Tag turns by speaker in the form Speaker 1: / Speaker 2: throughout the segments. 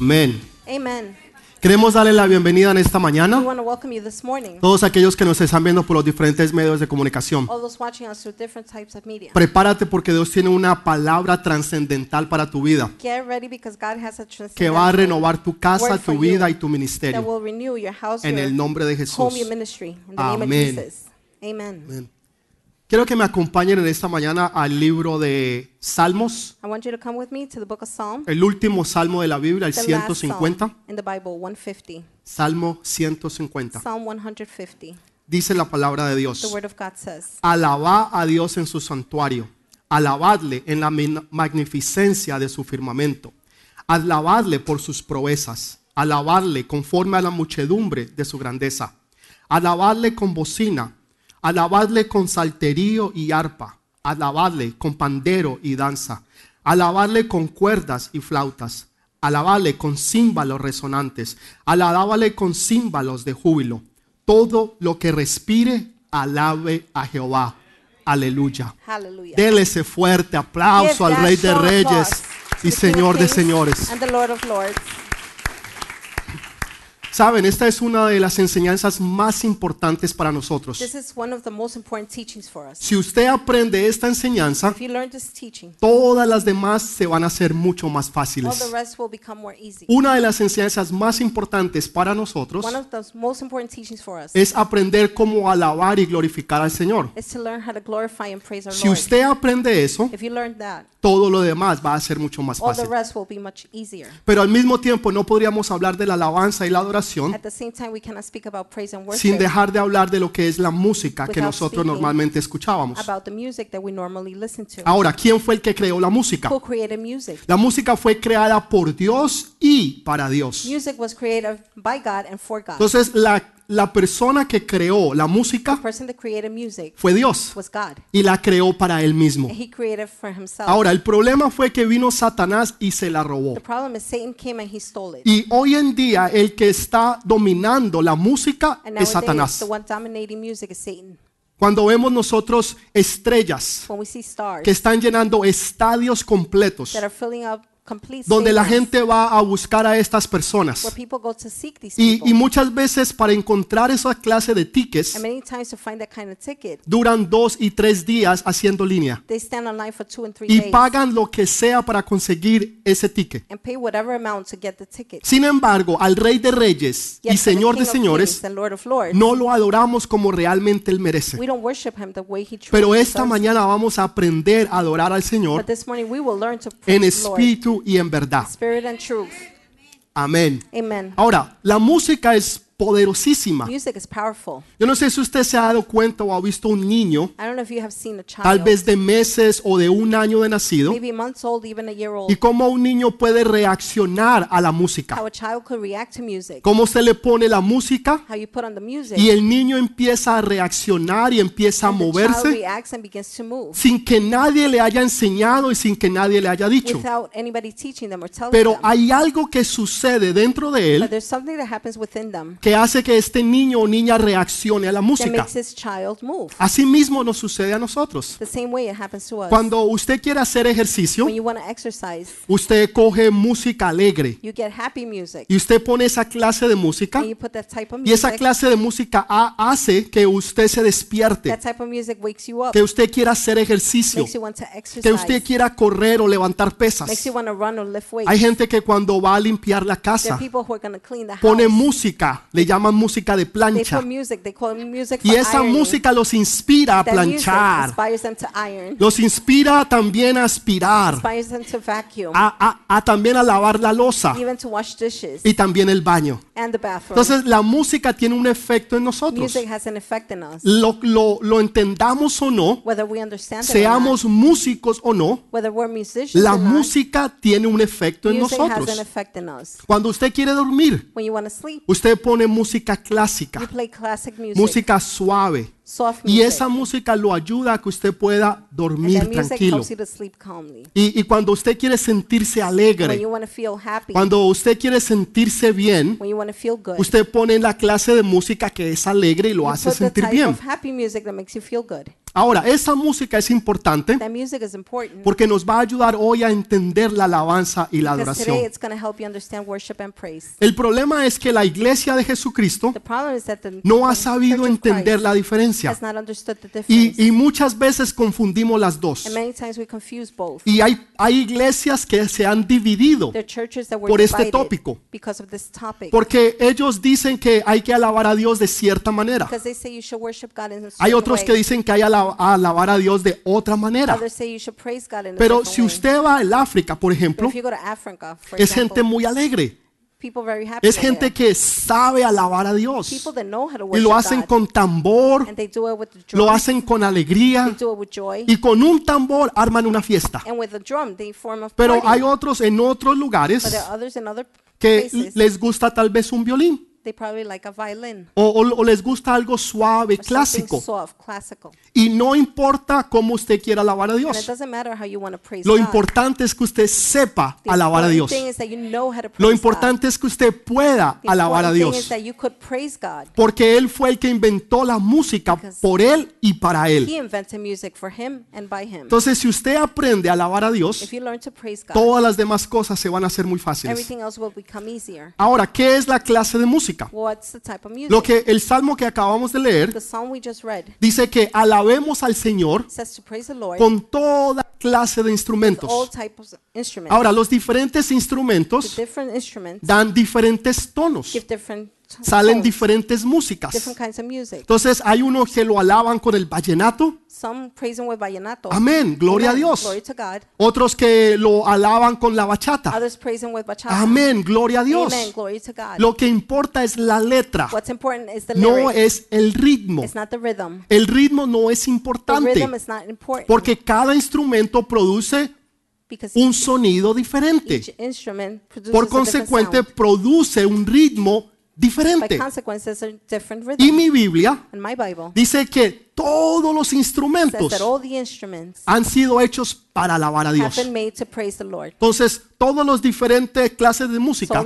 Speaker 1: Amén.
Speaker 2: Amen.
Speaker 1: Queremos darle la bienvenida en esta
Speaker 2: We
Speaker 1: mañana
Speaker 2: want to welcome you this morning.
Speaker 1: todos aquellos que nos están viendo por los diferentes medios de comunicación.
Speaker 2: All those watching us through different types of media.
Speaker 1: Prepárate porque Dios tiene una palabra trascendental para tu vida
Speaker 2: Get ready because God has a
Speaker 1: que va a renovar tu casa, tu vida y tu
Speaker 2: that
Speaker 1: ministerio
Speaker 2: will renew your house,
Speaker 1: en el nombre de Jesús.
Speaker 2: home, your ministry. In the name
Speaker 1: Amén.
Speaker 2: of Jesus. Amen.
Speaker 1: Amén. Quiero que me acompañen en esta mañana al libro de Salmos,
Speaker 2: I want you to come with me to the book of Psalm,
Speaker 1: el último salmo de la Biblia, el
Speaker 2: the last
Speaker 1: 150.
Speaker 2: Psalm in the Bible, 150.
Speaker 1: Salmo 150.
Speaker 2: Psalm 150.
Speaker 1: Dice la palabra de
Speaker 2: The
Speaker 1: Dios.
Speaker 2: word of God says,
Speaker 1: Alabá a Dios en su santuario. Alabadle en la min- magnificencia de su firmamento. Alabadle por sus proezas. Alabadle conforme a la muchedumbre de su grandeza. Alabadle con bocina. Alabadle con salterío y arpa. Alabadle con pandero y danza. Alabadle con cuerdas y flautas. Alabadle con címbalos resonantes. Alabadle con címbalos de júbilo. Todo lo que respire, alabe a Jehová. Aleluya.
Speaker 2: Hallelujah.
Speaker 1: Dele ese fuerte aplauso
Speaker 2: Give
Speaker 1: al Rey de Reyes y Señor de Señores.
Speaker 2: And the Lord of Lords.
Speaker 1: Saben, esta es una de las enseñanzas más importantes para nosotros.
Speaker 2: This is one of the most important teachings for us.
Speaker 1: Si usted aprende esta enseñanza,
Speaker 2: If you learn this teaching,
Speaker 1: todas las demás se van a hacer mucho más
Speaker 2: all
Speaker 1: fáciles.
Speaker 2: the rest will become more easy.
Speaker 1: Una de las enseñanzas más importantes para nosotros
Speaker 2: One of the most important teachings for us
Speaker 1: es aprender cómo alabar y glorificar al Señor.
Speaker 2: is to learn how to glorify and praise our
Speaker 1: Si
Speaker 2: Lord.
Speaker 1: usted aprende eso,
Speaker 2: If you learn that,
Speaker 1: todo lo demás va a ser mucho más
Speaker 2: all the
Speaker 1: fácil.
Speaker 2: rest will be much easier.
Speaker 1: Pero al mismo tiempo no podríamos hablar de la alabanza y la adoración
Speaker 2: At the same time, we cannot speak about praise and
Speaker 1: sin dejar de hablar de lo que es la música que nosotros normalmente escuchábamos.
Speaker 2: about the music that we normally listen to.
Speaker 1: Ahora, ¿quién fue el que creó la música? La música fue creada por Dios y para Dios. Entonces, la, la persona que creó la música fue Dios y la creó para él mismo.
Speaker 2: And he created for himself.
Speaker 1: Ahora, el problema fue que vino Satanás y se la robó.
Speaker 2: The problem is Satan came and he stole it.
Speaker 1: Y hoy en día el que está dominando la música es Satanás. Cuando vemos nosotros estrellas
Speaker 2: When we see stars
Speaker 1: que están llenando estadios completos, donde la gente va a buscar a estas personas. Y, y muchas veces para encontrar esa clase de tickets duran dos y tres días haciendo línea y pagan lo que sea para conseguir ese ticket. Sin embargo, al Rey de Reyes y Señor de Señores no lo adoramos como realmente Él merece. Pero esta mañana vamos a aprender a adorar al Señor en espíritu y en verdad. Amén.
Speaker 2: Amen.
Speaker 1: Ahora, la música es poderosísima.
Speaker 2: Music is powerful.
Speaker 1: Yo no sé si usted se ha dado cuenta o ha visto un niño,
Speaker 2: I don't know if you have seen a child,
Speaker 1: tal vez de meses o de un año de nacido,
Speaker 2: maybe months old, even a year
Speaker 1: y cómo un niño puede reaccionar a la música.
Speaker 2: how a child could react to music,
Speaker 1: Cómo se le pone la música
Speaker 2: how you put on the music,
Speaker 1: y el niño empieza a reaccionar y empieza a
Speaker 2: and the child
Speaker 1: moverse
Speaker 2: reacts and begins to move
Speaker 1: sin que nadie le haya enseñado y sin que nadie le haya dicho.
Speaker 2: without anybody teaching them or telling
Speaker 1: Pero
Speaker 2: them.
Speaker 1: hay algo que sucede dentro de él que hace que este niño o niña reaccione a la música.
Speaker 2: makes this child move.
Speaker 1: Así mismo nos sucede a nosotros.
Speaker 2: The same way it happens to us.
Speaker 1: Cuando usted quiere hacer ejercicio,
Speaker 2: When you want to exercise,
Speaker 1: usted coge música alegre
Speaker 2: you get happy music,
Speaker 1: y usted pone esa clase de música
Speaker 2: and you put that type of
Speaker 1: y esa
Speaker 2: music.
Speaker 1: clase de música ha- hace que usted se despierte, que usted quiera hacer ejercicio,
Speaker 2: makes you want to
Speaker 1: que
Speaker 2: exercise,
Speaker 1: usted quiera correr o levantar pesas. Hay gente que cuando va a limpiar la casa
Speaker 2: people who are going to clean the
Speaker 1: pone música, le llaman música de
Speaker 2: They
Speaker 1: plancha
Speaker 2: put music. They call it music
Speaker 1: y esa música los inspira a planchar,
Speaker 2: inspires them to iron,
Speaker 1: los inspira también a aspirar,
Speaker 2: inspires them to vacuum,
Speaker 1: a, a- a también a lavar la losa
Speaker 2: even to wash dishes
Speaker 1: y también el baño.
Speaker 2: and the bathroom.
Speaker 1: Entonces la música tiene un efecto en nosotros.
Speaker 2: Music has an effect in us,
Speaker 1: Lo, lo- lo entendamos o no,
Speaker 2: whether we understand it or not,
Speaker 1: seamos músicos o no,
Speaker 2: whether we're musicians
Speaker 1: la
Speaker 2: or not.
Speaker 1: música tiene un efecto en
Speaker 2: Music has an
Speaker 1: nosotros.
Speaker 2: effect in us.
Speaker 1: Cuando usted quiere dormir,
Speaker 2: When you want to sleep,
Speaker 1: usted pone música
Speaker 2: you
Speaker 1: clásica, música suave, y esa música lo ayuda a que usted pueda dormir tranquilo. Y, y cuando usted quiere sentirse alegre, cuando usted quiere sentirse bien, usted pone la clase de música que es alegre y lo hace sentir bien. Ahora, esa música es importante porque nos va a ayudar hoy a entender la alabanza y la adoración. El problema es que la iglesia de Jesucristo no ha sabido entender la diferencia y, y muchas veces confundimos las dos. Y hay, hay iglesias que se han dividido
Speaker 2: There are churches that were
Speaker 1: por este tópico.
Speaker 2: because of this topic.
Speaker 1: porque ellos dicen que hay que alabar a Dios de cierta manera. Hay otros que dicen que hay que ala- alabar a Dios de otra manera.
Speaker 2: Others say you should praise God in a
Speaker 1: Pero si usted va al África, por ejemplo, es gente muy alegre.
Speaker 2: people very happy
Speaker 1: Es gente que sabe alabar a Dios.
Speaker 2: people that know how to
Speaker 1: Y lo hacen con tambor, lo hacen con alegría y con un tambor arman una fiesta.
Speaker 2: and with the drum, they form a
Speaker 1: Pero hay otros en otros
Speaker 2: but
Speaker 1: lugares
Speaker 2: there are others in other
Speaker 1: que les gusta tal vez un violín
Speaker 2: they probably like a violin.
Speaker 1: o, o- o les gusta algo suave,
Speaker 2: or
Speaker 1: clásico.
Speaker 2: Something soft, classical.
Speaker 1: Y no importa cómo usted quiera alabar a
Speaker 2: And it
Speaker 1: Dios.
Speaker 2: doesn't matter how you want to praise
Speaker 1: Lo
Speaker 2: God.
Speaker 1: importante es que usted sepa
Speaker 2: The
Speaker 1: alabar a
Speaker 2: important
Speaker 1: Dios.
Speaker 2: thing is that you know how to praise
Speaker 1: Lo
Speaker 2: God.
Speaker 1: importante es que usted pueda
Speaker 2: The
Speaker 1: alabar a
Speaker 2: important thing
Speaker 1: Dios.
Speaker 2: is that you could praise God.
Speaker 1: Porque Él fue el que inventó la música por Él y para Él.
Speaker 2: He invented music for him and by him.
Speaker 1: Entonces, si usted aprende a alabar a Dios,
Speaker 2: If you learn to praise God,
Speaker 1: todas las demás cosas se van a hacer muy fáciles.
Speaker 2: everything else will become easier.
Speaker 1: Ahora, ¿qué es la clase de música?
Speaker 2: What's the type of music?
Speaker 1: Lo que el salmo que acabamos de leer
Speaker 2: the song we just read
Speaker 1: dice que alabemos al Señor con toda clase de instrumentos. Ahora, los diferentes instrumentos dan diferentes tonos, salen diferentes músicas. Entonces, hay unos que lo alaban con el vallenato. Amén, gloria a. Dios. Otros que lo alaban con la bachata. Amén, gloria a Dios. Lo que importa es la letra,
Speaker 2: What's important is the
Speaker 1: no es el ritmo. El ritmo no es
Speaker 2: The
Speaker 1: importante
Speaker 2: rhythm is not important
Speaker 1: porque cada instrumento produce un sonido diferente.
Speaker 2: each instrument produces
Speaker 1: Por consecuente, produce un ritmo diferente. Y mi Biblia dice que todos los instrumentos
Speaker 2: that all the instruments
Speaker 1: han sido hechos para alabar a Dios. Entonces, todos los diferentes clases de música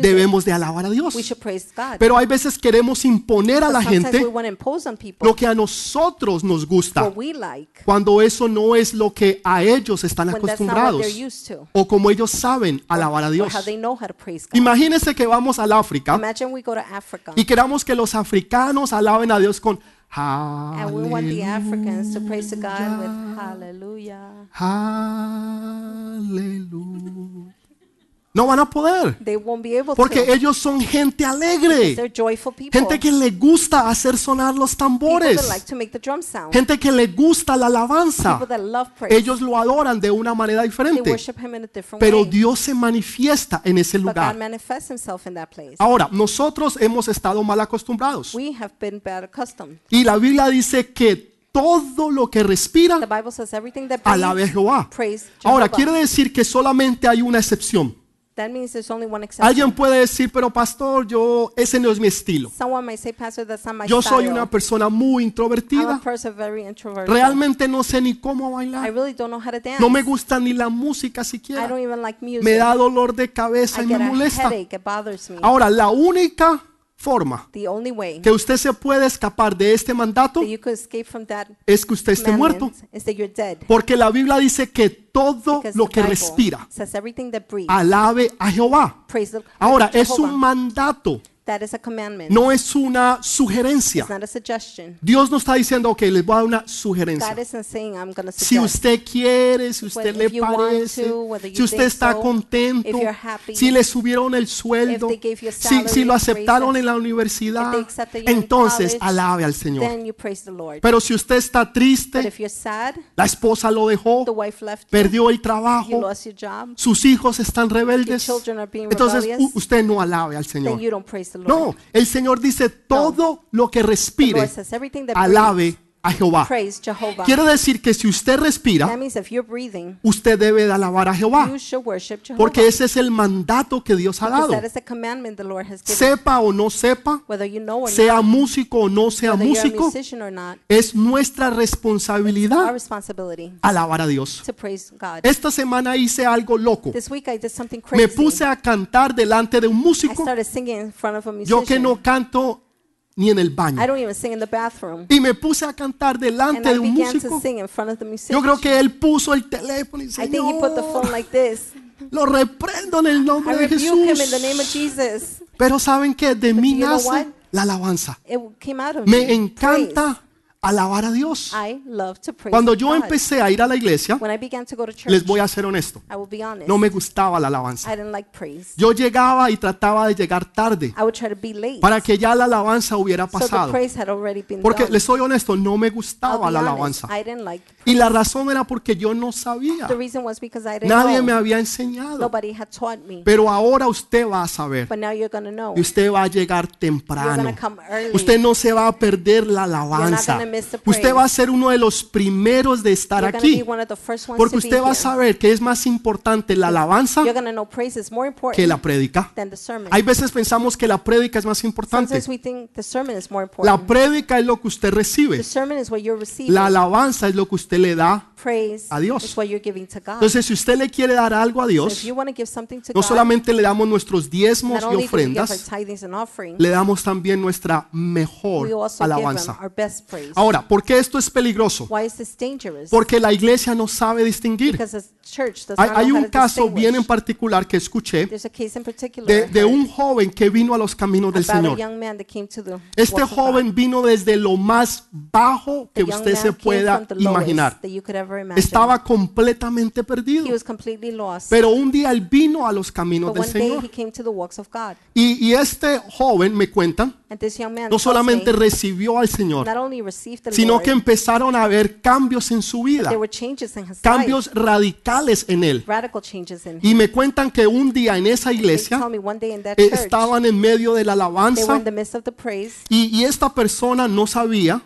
Speaker 1: debemos de alabar a Dios.
Speaker 2: we should praise God.
Speaker 1: Pero hay veces queremos imponer a
Speaker 2: But
Speaker 1: la gente
Speaker 2: want to impose on people
Speaker 1: lo que a nosotros nos gusta,
Speaker 2: what we like
Speaker 1: cuando eso no es lo que a ellos están acostumbrados o como ellos saben alabar a Dios.
Speaker 2: how they know how to praise God.
Speaker 1: Imagínense que vamos al África
Speaker 2: Imagine we go to Africa
Speaker 1: y queramos que los africanos alaben a Dios con
Speaker 2: and we want the Africans to praise to God with hallelujah.
Speaker 1: aleluya. No van a poder
Speaker 2: They won't be able
Speaker 1: porque
Speaker 2: to.
Speaker 1: ellos son gente alegre, gente que le gusta hacer sonar los tambores,
Speaker 2: like to make the drum sound.
Speaker 1: gente que le gusta la alabanza. Ellos lo adoran de una manera
Speaker 2: they
Speaker 1: diferente, pero
Speaker 2: way.
Speaker 1: Dios se manifiesta en ese lugar. Ahora, nosotros hemos estado mal acostumbrados
Speaker 2: We have been bad accustomed.
Speaker 1: y la Biblia dice que todo lo que
Speaker 2: The
Speaker 1: respira
Speaker 2: Bible says everything that
Speaker 1: alabe Jehová. Ahora, quiere decir que solamente hay una excepción.
Speaker 2: That means there's only one exception.
Speaker 1: Alguien puede decir, pero pastor, yo ese no es mi estilo.
Speaker 2: Someone might say, Pastor, that's not my
Speaker 1: Yo
Speaker 2: style.
Speaker 1: soy una persona muy
Speaker 2: I'm a
Speaker 1: introvertida.
Speaker 2: person very introverted.
Speaker 1: Realmente no sé ni cómo
Speaker 2: I
Speaker 1: bailar.
Speaker 2: really don't know how to dance.
Speaker 1: No me gusta ni la música
Speaker 2: I
Speaker 1: siquiera.
Speaker 2: don't even like music.
Speaker 1: Me da dolor de cabeza
Speaker 2: I
Speaker 1: y me
Speaker 2: get a
Speaker 1: molesta.
Speaker 2: headache. It bothers me.
Speaker 1: Ahora, la única forma
Speaker 2: The only way
Speaker 1: que usted se puede escapar de este mandato
Speaker 2: that you could escape from that
Speaker 1: es que usted esté muerto.
Speaker 2: commandment is that you're dead.
Speaker 1: Porque la Biblia dice que todo
Speaker 2: Because
Speaker 1: lo que
Speaker 2: Bible
Speaker 1: respira
Speaker 2: says everything that breathes,
Speaker 1: alabe a Jehová.
Speaker 2: the
Speaker 1: Ahora, es un mandato,
Speaker 2: That is a commandment.
Speaker 1: no es una sugerencia.
Speaker 2: It's not a suggestion.
Speaker 1: Dios no está diciendo, ok, les voy a dar una
Speaker 2: God
Speaker 1: sugerencia.
Speaker 2: isn't saying I'm to
Speaker 1: Si usted quiere, si usted
Speaker 2: Whether
Speaker 1: le
Speaker 2: if you want
Speaker 1: parece,
Speaker 2: to, whether you
Speaker 1: si usted
Speaker 2: think
Speaker 1: está
Speaker 2: so,
Speaker 1: contento,
Speaker 2: if you're happy,
Speaker 1: si le subieron el sueldo,
Speaker 2: if they gave you a
Speaker 1: si,
Speaker 2: salary,
Speaker 1: si lo aceptaron
Speaker 2: raises,
Speaker 1: en la universidad,
Speaker 2: if they accepted you in
Speaker 1: entonces
Speaker 2: college,
Speaker 1: alabe al Señor.
Speaker 2: Then you praise the Lord.
Speaker 1: Pero si usted está
Speaker 2: But
Speaker 1: triste,
Speaker 2: if you're sad,
Speaker 1: la esposa lo dejó,
Speaker 2: the wife left you,
Speaker 1: perdió el
Speaker 2: you
Speaker 1: trabajo,
Speaker 2: lost your job,
Speaker 1: sus hijos están
Speaker 2: your
Speaker 1: rebeldes,
Speaker 2: children are being
Speaker 1: entonces
Speaker 2: rebellious,
Speaker 1: usted no alabe al
Speaker 2: then
Speaker 1: Señor.
Speaker 2: you don't praise the Lord.
Speaker 1: No, el Señor dice todo lo que respire, alabe a Jehová. Quiere decir que si usted respira, usted debe de alabar a Jehová, porque ese es el mandato que Dios ha dado. Sepa o no sepa, sea músico o no sea músico, es nuestra responsabilidad alabar a Dios. Esta semana hice algo loco. Me puse a cantar delante de un músico. Yo que no canto ni en el baño.
Speaker 2: I don't even sing in the bathroom.
Speaker 1: Y me puse a cantar
Speaker 2: And
Speaker 1: delante
Speaker 2: I
Speaker 1: de un
Speaker 2: began to
Speaker 1: músico.
Speaker 2: sing in front of the musician.
Speaker 1: Yo creo que él puso el teléfono y
Speaker 2: I think he put the phone like this.
Speaker 1: lo reprendo en el
Speaker 2: I
Speaker 1: nombre de
Speaker 2: rebuke him in the
Speaker 1: Jesús.
Speaker 2: name of Jesus.
Speaker 1: Pero ¿saben qué? De mí
Speaker 2: you know
Speaker 1: nace la alabanza.
Speaker 2: It came out of
Speaker 1: Me
Speaker 2: me.
Speaker 1: encanta alabar a Dios.
Speaker 2: Praise. I love to praise
Speaker 1: Cuando yo empecé a ir a la iglesia,
Speaker 2: When I began to go to church,
Speaker 1: les voy a ser honesto, no me gustaba la alabanza.
Speaker 2: I didn't like praise.
Speaker 1: Yo llegaba y trataba de llegar tarde
Speaker 2: I would try to be late.
Speaker 1: para que ya la alabanza hubiera pasado. Porque les soy honesto, no me gustaba la alabanza.
Speaker 2: I didn't like
Speaker 1: Y la razón era porque yo no sabía.
Speaker 2: The reason was because I didn't
Speaker 1: Nadie me había enseñado.
Speaker 2: Nobody had taught me.
Speaker 1: Pero ahora usted va a saber.
Speaker 2: But now you're going to know.
Speaker 1: Y usted va a llegar temprano. Usted no se va a perder la alabanza. Usted va a ser uno de los primeros de estar aquí.
Speaker 2: be one of the first ones
Speaker 1: Porque usted va a saber que es más importante la alabanza
Speaker 2: You're going to know praise is more important
Speaker 1: que la prédica. Hay veces pensamos que la prédica es más importante.
Speaker 2: Sometimes we think the sermon is more
Speaker 1: La
Speaker 2: important.
Speaker 1: prédica es lo que usted recibe.
Speaker 2: The sermon is what you're receiving.
Speaker 1: La alabanza es lo que usted le da. a Dios. Entonces, si usted le quiere dar algo a Dios,
Speaker 2: you want to give something to
Speaker 1: no solamente le damos nuestros diezmos y ofrendas, le damos también nuestra mejor alabanza. Ahora, ¿por qué esto es peligroso?
Speaker 2: Why is this dangerous?
Speaker 1: Porque la iglesia no sabe distinguir.
Speaker 2: Because the church does
Speaker 1: Hay, hay un caso
Speaker 2: distinguish.
Speaker 1: bien en particular que escuché
Speaker 2: There's a case in particular
Speaker 1: de, de un joven que vino a los caminos del Señor.
Speaker 2: young man that came to the
Speaker 1: Este joven vino desde lo más bajo que usted se pueda imaginar. Estaba completamente perdido. Pero un día él vino a los caminos del Señor. Y, y este joven, me cuentan, no solamente
Speaker 2: me,
Speaker 1: recibió al Señor, sino que empezaron a haber cambios en su vida, cambios radicales en él. Y me cuentan que un día en esa
Speaker 2: They
Speaker 1: iglesia eh, estaban en medio de la alabanza y, y esta persona no sabía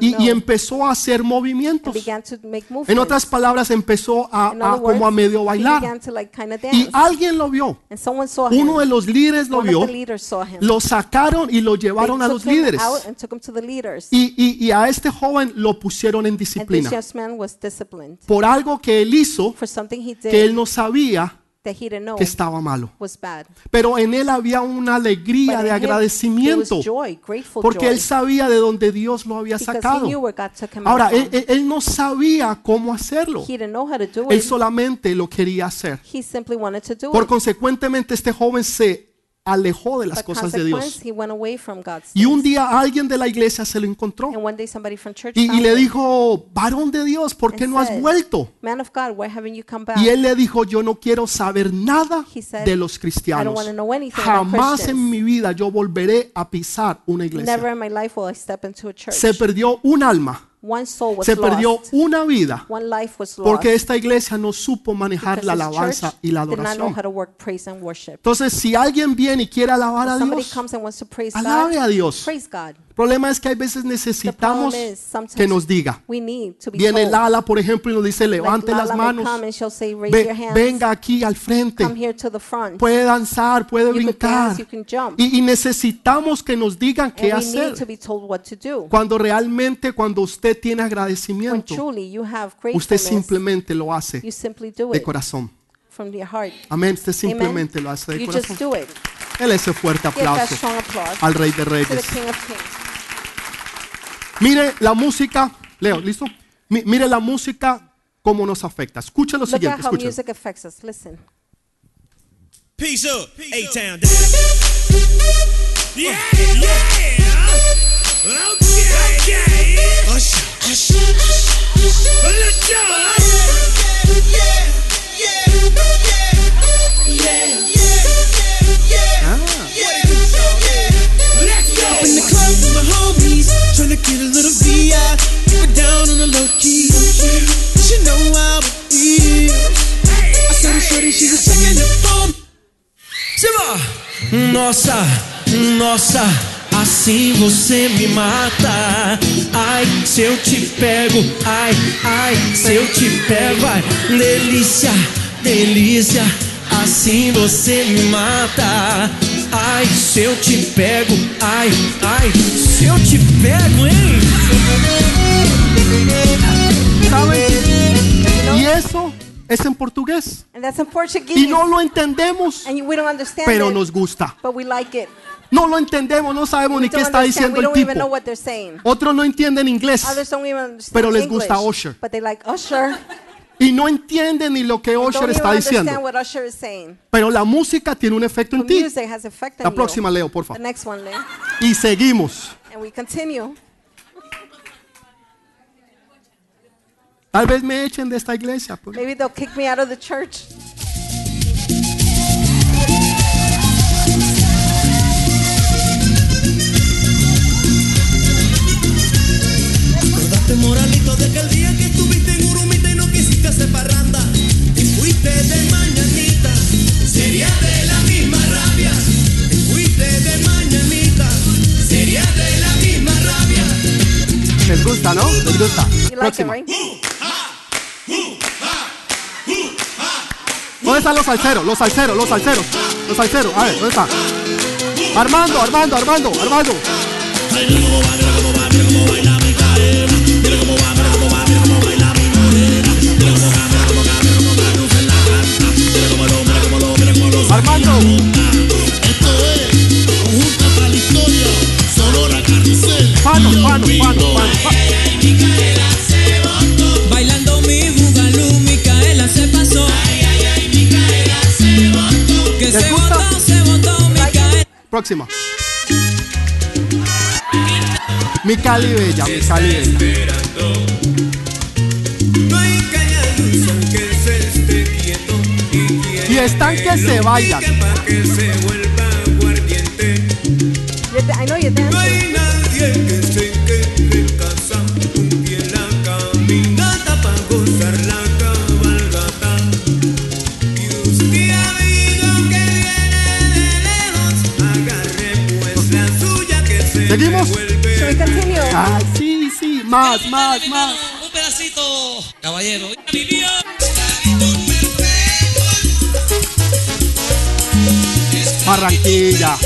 Speaker 1: y, y empezó a hacer movimientos. En otras palabras, empezó a, a como a medio bailar. Y alguien lo vio. Uno de los líderes lo vio, lo sacaron y lo llevaron a los líderes.
Speaker 2: leaders.
Speaker 1: Y, y- y a este joven lo pusieron en disciplina
Speaker 2: young man was disciplined
Speaker 1: por algo que él hizo que él no sabía
Speaker 2: that he didn't know
Speaker 1: que estaba malo. Pero en él había una alegría de agradecimiento porque él sabía de dónde Dios lo había
Speaker 2: because he
Speaker 1: sacado. Ahora, él, él- no sabía cómo hacerlo.
Speaker 2: He didn't know how to do
Speaker 1: Él
Speaker 2: it.
Speaker 1: solamente lo quería hacer.
Speaker 2: He simply wanted to do
Speaker 1: Por
Speaker 2: it.
Speaker 1: consecuentemente, este joven se alejó de las cosas de Dios. Y un día alguien de la iglesia se lo encontró y, y le dijo, varón de Dios, ¿por qué no has vuelto? Y él le dijo, yo no quiero saber nada de los
Speaker 2: "I
Speaker 1: cristianos. Jamás en mi vida yo volveré a pisar una iglesia. Se perdió un alma,
Speaker 2: One soul was
Speaker 1: se perdió
Speaker 2: lost.
Speaker 1: una vida,
Speaker 2: One life was lost.
Speaker 1: porque esta iglesia no supo manejar
Speaker 2: because
Speaker 1: la alabanza
Speaker 2: church
Speaker 1: y la adoración.
Speaker 2: how to work praise and worship.
Speaker 1: Entonces, si alguien viene y quiere alabar a Dios,
Speaker 2: comes and wants to praise
Speaker 1: alabe
Speaker 2: God,
Speaker 1: a Dios.
Speaker 2: praise God.
Speaker 1: El problema es que hay veces
Speaker 2: The problem
Speaker 1: necesitamos que nos diga.
Speaker 2: we need to be
Speaker 1: Viene. Lala, por ejemplo, y nos dice, levante las manos,
Speaker 2: say,
Speaker 1: ve- venga aquí al frente,
Speaker 2: Come here to the front.
Speaker 1: puede danzar, puede
Speaker 2: You
Speaker 1: brincar.
Speaker 2: dance.
Speaker 1: Y, y necesitamos que nos digan qué
Speaker 2: and we need to
Speaker 1: hacer.
Speaker 2: be told what to do.
Speaker 1: Cuando realmente, cuando usted tiene agradecimiento, usted simplemente lo hace
Speaker 2: you simply do
Speaker 1: de corazón.
Speaker 2: from your heart.
Speaker 1: Amén, usted simplemente lo hace de corazón.
Speaker 2: do it.
Speaker 1: Él ese fuerte
Speaker 2: Give that
Speaker 1: aplauso al Rey de Reyes. Mire la música, Leo, ¿listo? Mi- Mire la música cómo nos afecta. Escuche lo siguiente,
Speaker 2: at how
Speaker 1: escuche.
Speaker 2: music affects
Speaker 3: up. Usher, usher, usher. Let's go. Let's
Speaker 4: in the club with my homies, get a little VI. Down on the low key. She know how it is. I saw shorty, she was checking the phone.
Speaker 5: Simba! Nossa, nossa, assim você me mata. Ai, se eu te pego, ai, ai, se eu te pego, ai, delícia, delícia, assim você me mata. Ai, se eu te pego, ai, ai, se eu te pego, hein?
Speaker 1: ¿Saben? Y eso es en portugués.
Speaker 2: And that's in Portuguese.
Speaker 1: Y no lo entendemos,
Speaker 2: and we don't understand
Speaker 1: pero
Speaker 2: it,
Speaker 1: nos gusta.
Speaker 2: but we like it.
Speaker 1: No lo entendemos, no sabemos ni qué está diciendo el tipo. Otros no entienden inglés Pero les
Speaker 2: English,
Speaker 1: gusta Usher.
Speaker 2: But they like Usher.
Speaker 1: y no entienden ni lo que
Speaker 2: even
Speaker 1: está diciendo.
Speaker 2: Usher is.
Speaker 1: Pero la música tiene un efecto en ti. La
Speaker 2: you.
Speaker 1: próxima, Leo, por favor.
Speaker 2: next one, Leo.
Speaker 1: Y seguimos.
Speaker 2: And we continue.
Speaker 1: Tal vez me echen de esta iglesia. pues.
Speaker 2: Maybe they'll kick me out of the church.
Speaker 4: Acordate, moralito, de aquel día que estuviste en Urumita y no quisiste hacer parranda. Y fuiste de mañanita, sería de la misma rabia. Y fuiste de mañanita, sería de la misma rabia.
Speaker 1: Les gusta, ¿no? Les gusta.
Speaker 2: You like it, right?
Speaker 1: ¿Dónde están los salseros? Los salseros, los salseros. Los salseros. A ver, ¿dónde están? Armando, Armando, Armando, Armando. Armando. Pano, pano, pano, pano. Próxima. Mi Cali Bella, mi Cali Bella.
Speaker 4: Y
Speaker 1: están que se bailan. Más, más, más.
Speaker 6: Un pedacito, caballero. Vivió.
Speaker 1: Barranquilla.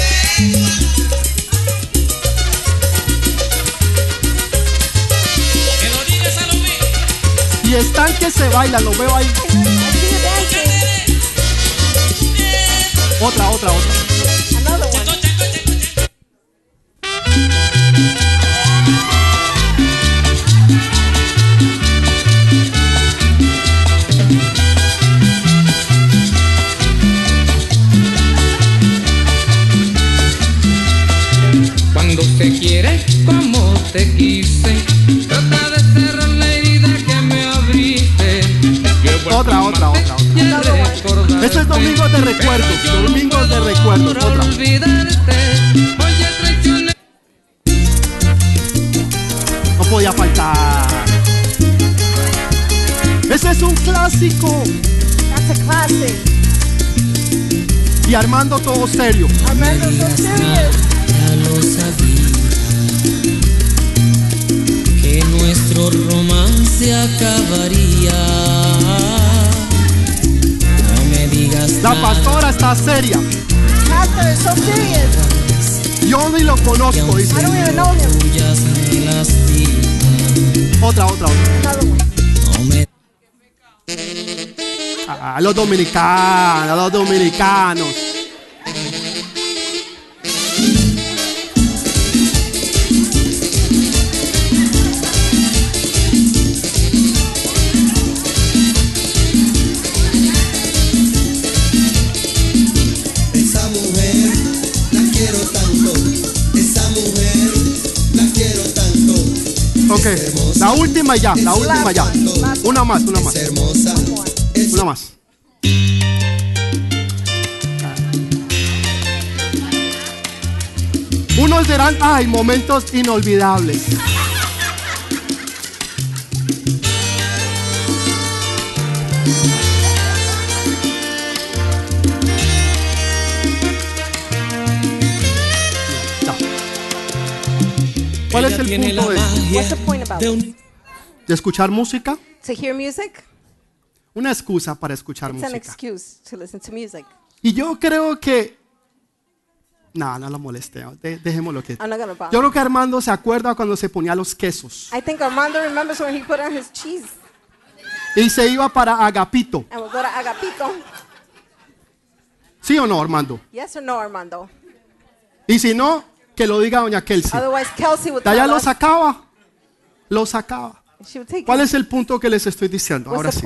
Speaker 1: Y están que se bailan, lo veo ahí. Otra, otra, otra.
Speaker 2: I don't even know.
Speaker 1: Otra, otra, otra. Ah, los dominicanos, los dominicanos.
Speaker 4: La
Speaker 1: última ya, la última ya. Una más, una más, una más. Unos dirán, ay, momentos inolvidables. Es el punto de,
Speaker 6: magia
Speaker 2: What's the point about
Speaker 6: de
Speaker 1: de escuchar música?
Speaker 2: To hear music?
Speaker 1: Una excusa para escuchar
Speaker 2: It's an
Speaker 1: música.
Speaker 2: excuse to listen to music.
Speaker 1: Y yo creo que... No, no lo molesteo. De- dejémoslo que... Yo creo que Armando se acuerda cuando se ponía los quesos.
Speaker 2: I think Armando remembers when he put on his cheese.
Speaker 1: y se iba para Agapito.
Speaker 2: and we'll go to Agapito.
Speaker 1: ¿Sí o no, Armando?
Speaker 2: Yes or no, Armando?
Speaker 1: Y si no, que lo diga doña Kelsey.
Speaker 2: Kelsey would tell
Speaker 1: lo sacaba. Lo sacaba. ¿Cuál es el punto que les estoy diciendo? Ahora sí.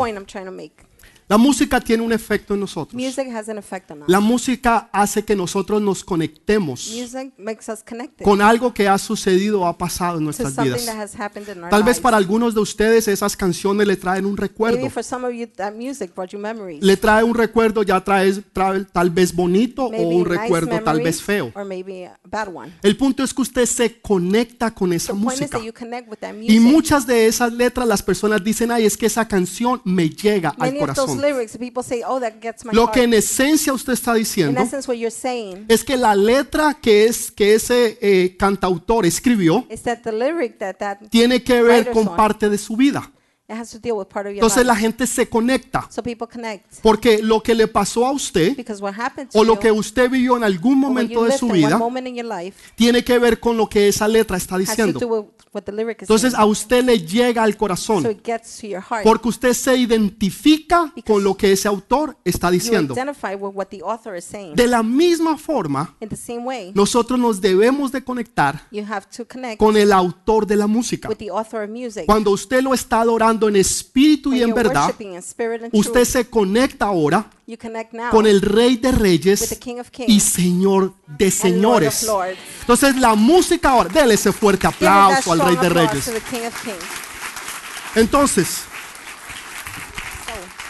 Speaker 1: La música tiene un efecto en nosotros.
Speaker 2: Music has an effect on us.
Speaker 1: La música hace que nosotros nos conectemos
Speaker 2: Music makes us connected
Speaker 1: con algo que ha sucedido o ha pasado en
Speaker 2: to
Speaker 1: nuestras
Speaker 2: something
Speaker 1: vidas.
Speaker 2: that has happened in our
Speaker 1: Tal vez
Speaker 2: lives.
Speaker 1: para algunos de ustedes esas canciones le traen un recuerdo.
Speaker 2: Maybe for some of you, that music brought you memories.
Speaker 1: Le trae un recuerdo ya trae, trae tal vez bonito o
Speaker 2: maybe
Speaker 1: un
Speaker 2: nice
Speaker 1: recuerdo tal vez feo.
Speaker 2: or maybe a bad one.
Speaker 1: El punto es que usted se conecta con esa
Speaker 2: The point is
Speaker 1: música.
Speaker 2: that you connect with that
Speaker 1: Y
Speaker 2: music.
Speaker 1: muchas de esas letras las personas dicen, ay, es que esa canción me llega al
Speaker 2: Many of those
Speaker 1: corazón.
Speaker 2: Lyrics, people say, "Oh, that gets my
Speaker 1: Lo
Speaker 2: heart."
Speaker 1: que en esencia usted está diciendo
Speaker 2: essence, what you're saying
Speaker 1: es que la letra que, es, que ese eh, cantautor escribió
Speaker 2: that that
Speaker 1: tiene que ver con parte de su vida.
Speaker 2: It has to deal with part of your
Speaker 1: Entonces la gente se conecta
Speaker 2: so people connect
Speaker 1: porque lo que le pasó a usted
Speaker 2: because what happened to
Speaker 1: o lo
Speaker 2: you
Speaker 1: que usted vivió en algún momento
Speaker 2: you
Speaker 1: de su vida
Speaker 2: moment in your life
Speaker 1: tiene que ver con lo que esa letra está diciendo.
Speaker 2: do with what the lyric is
Speaker 1: Entonces a usted le llega al
Speaker 2: so
Speaker 1: corazón
Speaker 2: it gets to your heart.
Speaker 1: porque usted se identifica con lo que ese autor está
Speaker 2: you
Speaker 1: diciendo.
Speaker 2: identify with what the author is saying.
Speaker 1: De la misma forma,
Speaker 2: in the same way,
Speaker 1: nosotros nos debemos de conectar
Speaker 2: you have to connect
Speaker 1: con el autor de la música.
Speaker 2: with the author of music.
Speaker 1: Cuando usted lo está adorando en espíritu y en verdad, usted se conecta ahora con el Rey de Reyes y Señor de Señores. Entonces la música ahora, dele ese fuerte aplauso al Rey de Reyes. Entonces,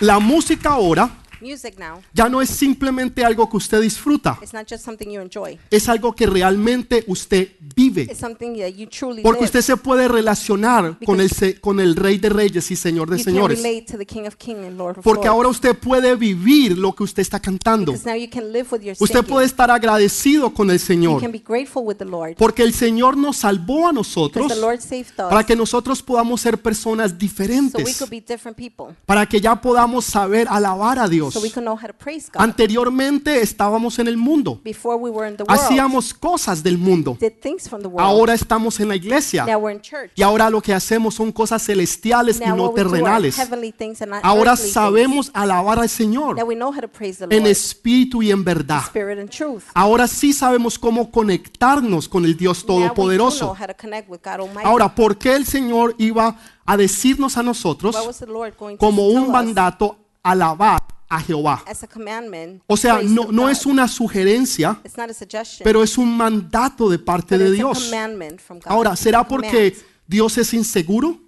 Speaker 1: la música ahora
Speaker 2: music now
Speaker 1: ya no es simplemente algo que usted disfruta,
Speaker 2: it's not just something you enjoy.
Speaker 1: es algo que realmente usted vive.
Speaker 2: It's something that you truly
Speaker 1: Porque
Speaker 2: live.
Speaker 1: usted se puede relacionar con el, se- con el Rey de Reyes y Señor de
Speaker 2: you can
Speaker 1: Señores.
Speaker 2: relate to the King of Kings and Lord of
Speaker 1: Porque ahora usted puede vivir lo que usted está cantando.
Speaker 2: Because now you can live with your
Speaker 1: Usted puede estar agradecido con el
Speaker 2: You
Speaker 1: Señor.
Speaker 2: can be grateful with the Lord.
Speaker 1: Porque el Señor nos salvó a nosotros
Speaker 2: Because the Lord saved us.
Speaker 1: para que nosotros podamos ser personas
Speaker 2: so we
Speaker 1: diferentes.
Speaker 2: could be different people.
Speaker 1: Para que ya podamos saber alabar a Dios.
Speaker 2: So we could know how to praise God.
Speaker 1: Anteriormente estábamos en el mundo.
Speaker 2: Before we were in the world,
Speaker 1: Hacíamos cosas del mundo.
Speaker 2: did things from the world.
Speaker 1: Ahora estamos en la iglesia.
Speaker 2: now we're in church.
Speaker 1: Y ahora lo que hacemos son cosas celestiales y no terrenales. Ahora sabemos alabar al. Señor
Speaker 2: Now we know how to praise the
Speaker 1: en espíritu y en verdad.
Speaker 2: Spirit and truth.
Speaker 1: Ahora sí sabemos cómo conectarnos con el Dios Todopoderoso.
Speaker 2: how to connect with God Almighty.
Speaker 1: Ahora, ¿por qué el Señor iba a decirnos a nosotros
Speaker 2: Why was the Lord going to
Speaker 1: como un mandato alabar a Jehová?
Speaker 2: as a commandment?
Speaker 1: O sea, no, no es una sugerencia, pero es un mandato de parte de Dios. Ahora, ¿será porque Dios es inseguro?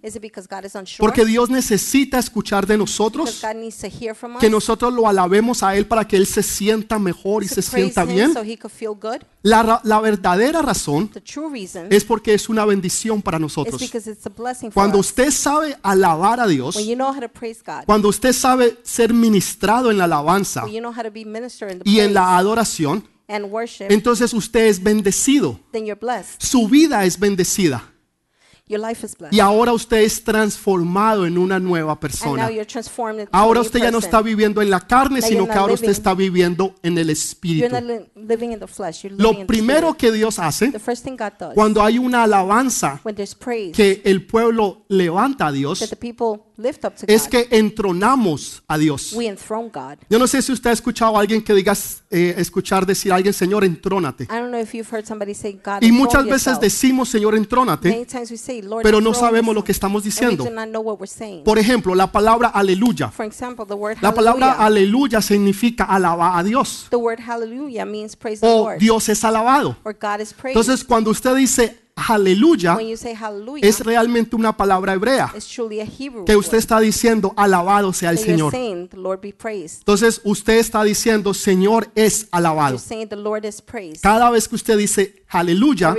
Speaker 1: Porque Dios necesita escuchar de nosotros, que nosotros lo alabemos a Él para que Él se sienta mejor y se sienta bien. La, la verdadera razón es porque es una bendición para nosotros. Cuando
Speaker 2: us.
Speaker 1: usted sabe alabar a Dios, cuando usted sabe ser ministrado en la alabanza y en la adoración, entonces usted es bendecido. Su vida es bendecida.
Speaker 2: Your life is blessed.
Speaker 1: Y ahora usted es transformado en una nueva
Speaker 2: and now
Speaker 1: persona.
Speaker 2: you're transformed into
Speaker 1: Ahora usted ya no está viviendo en la carne, sino que ahora usted está viviendo en el
Speaker 2: You're
Speaker 1: Espíritu.
Speaker 2: not li- living in the flesh. You're living
Speaker 1: Lo primero que Dios hace
Speaker 2: The first thing God does
Speaker 1: cuando hay una alabanza
Speaker 2: when there's praise
Speaker 1: que el pueblo levanta a
Speaker 2: that
Speaker 1: Dios
Speaker 2: the people lift up to
Speaker 1: es
Speaker 2: God,
Speaker 1: que entronamos a Dios.
Speaker 2: we enthrone God.
Speaker 1: Yo no sé si usted ha escuchado a alguien que digas, eh, escuchar decir a alguien, Señor, entrónate.
Speaker 2: I don't know if you've heard somebody say God
Speaker 1: Y
Speaker 2: enthrone
Speaker 1: muchas veces
Speaker 2: yourself.
Speaker 1: decimos, Señor, entrónate,
Speaker 2: Many times we say, Lord,
Speaker 1: pero no
Speaker 2: enthrone
Speaker 1: sabemos lo
Speaker 2: yourself.
Speaker 1: que estamos
Speaker 2: And we
Speaker 1: diciendo.
Speaker 2: do not know what we're saying.
Speaker 1: Por ejemplo, la palabra aleluya.
Speaker 2: For example, the word
Speaker 1: La palabra
Speaker 2: hallelujah.
Speaker 1: aleluya significa alabar a Dios
Speaker 2: The word hallelujah means praise the
Speaker 1: o
Speaker 2: Lord.
Speaker 1: Dios es alabado.
Speaker 2: Or God is praised.
Speaker 1: Entonces, cuando usted dice aleluya,
Speaker 2: when you say hallelujah,
Speaker 1: es realmente una palabra hebrea que usted está diciendo alabado sea el Señor. Entonces, usted está diciendo Señor es alabado. Cada vez que usted dice aleluya,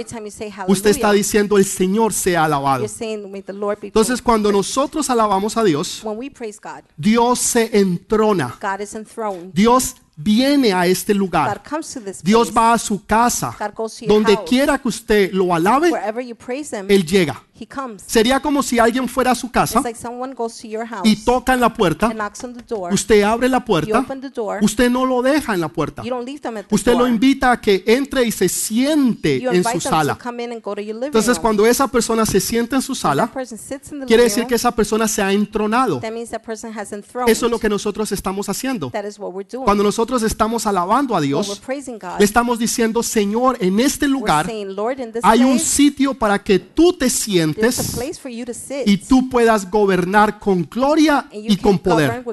Speaker 1: usted está diciendo el Señor sea alabado. Entonces,
Speaker 2: praised.
Speaker 1: cuando nosotros alabamos a Dios, Dios se entrona. Dios viene a este lugar. Dios va a su casa. Donde quiera que usted lo alabe, Él llega.
Speaker 2: He comes.
Speaker 1: Sería como si alguien fuera a su casa y toca en la puerta, usted abre la puerta, usted no lo deja en la puerta. Usted lo invita a que entre y se siente en su sala. Entonces, cuando esa persona se sienta en su sala, quiere decir que esa persona se ha entronado. Eso es lo que nosotros estamos haciendo. Cuando nosotros estamos alabando a Dios, le estamos diciendo, Señor, en este lugar hay un sitio para que tú te
Speaker 2: a
Speaker 1: sientes y tú puedas gobernar con gloria y con poder.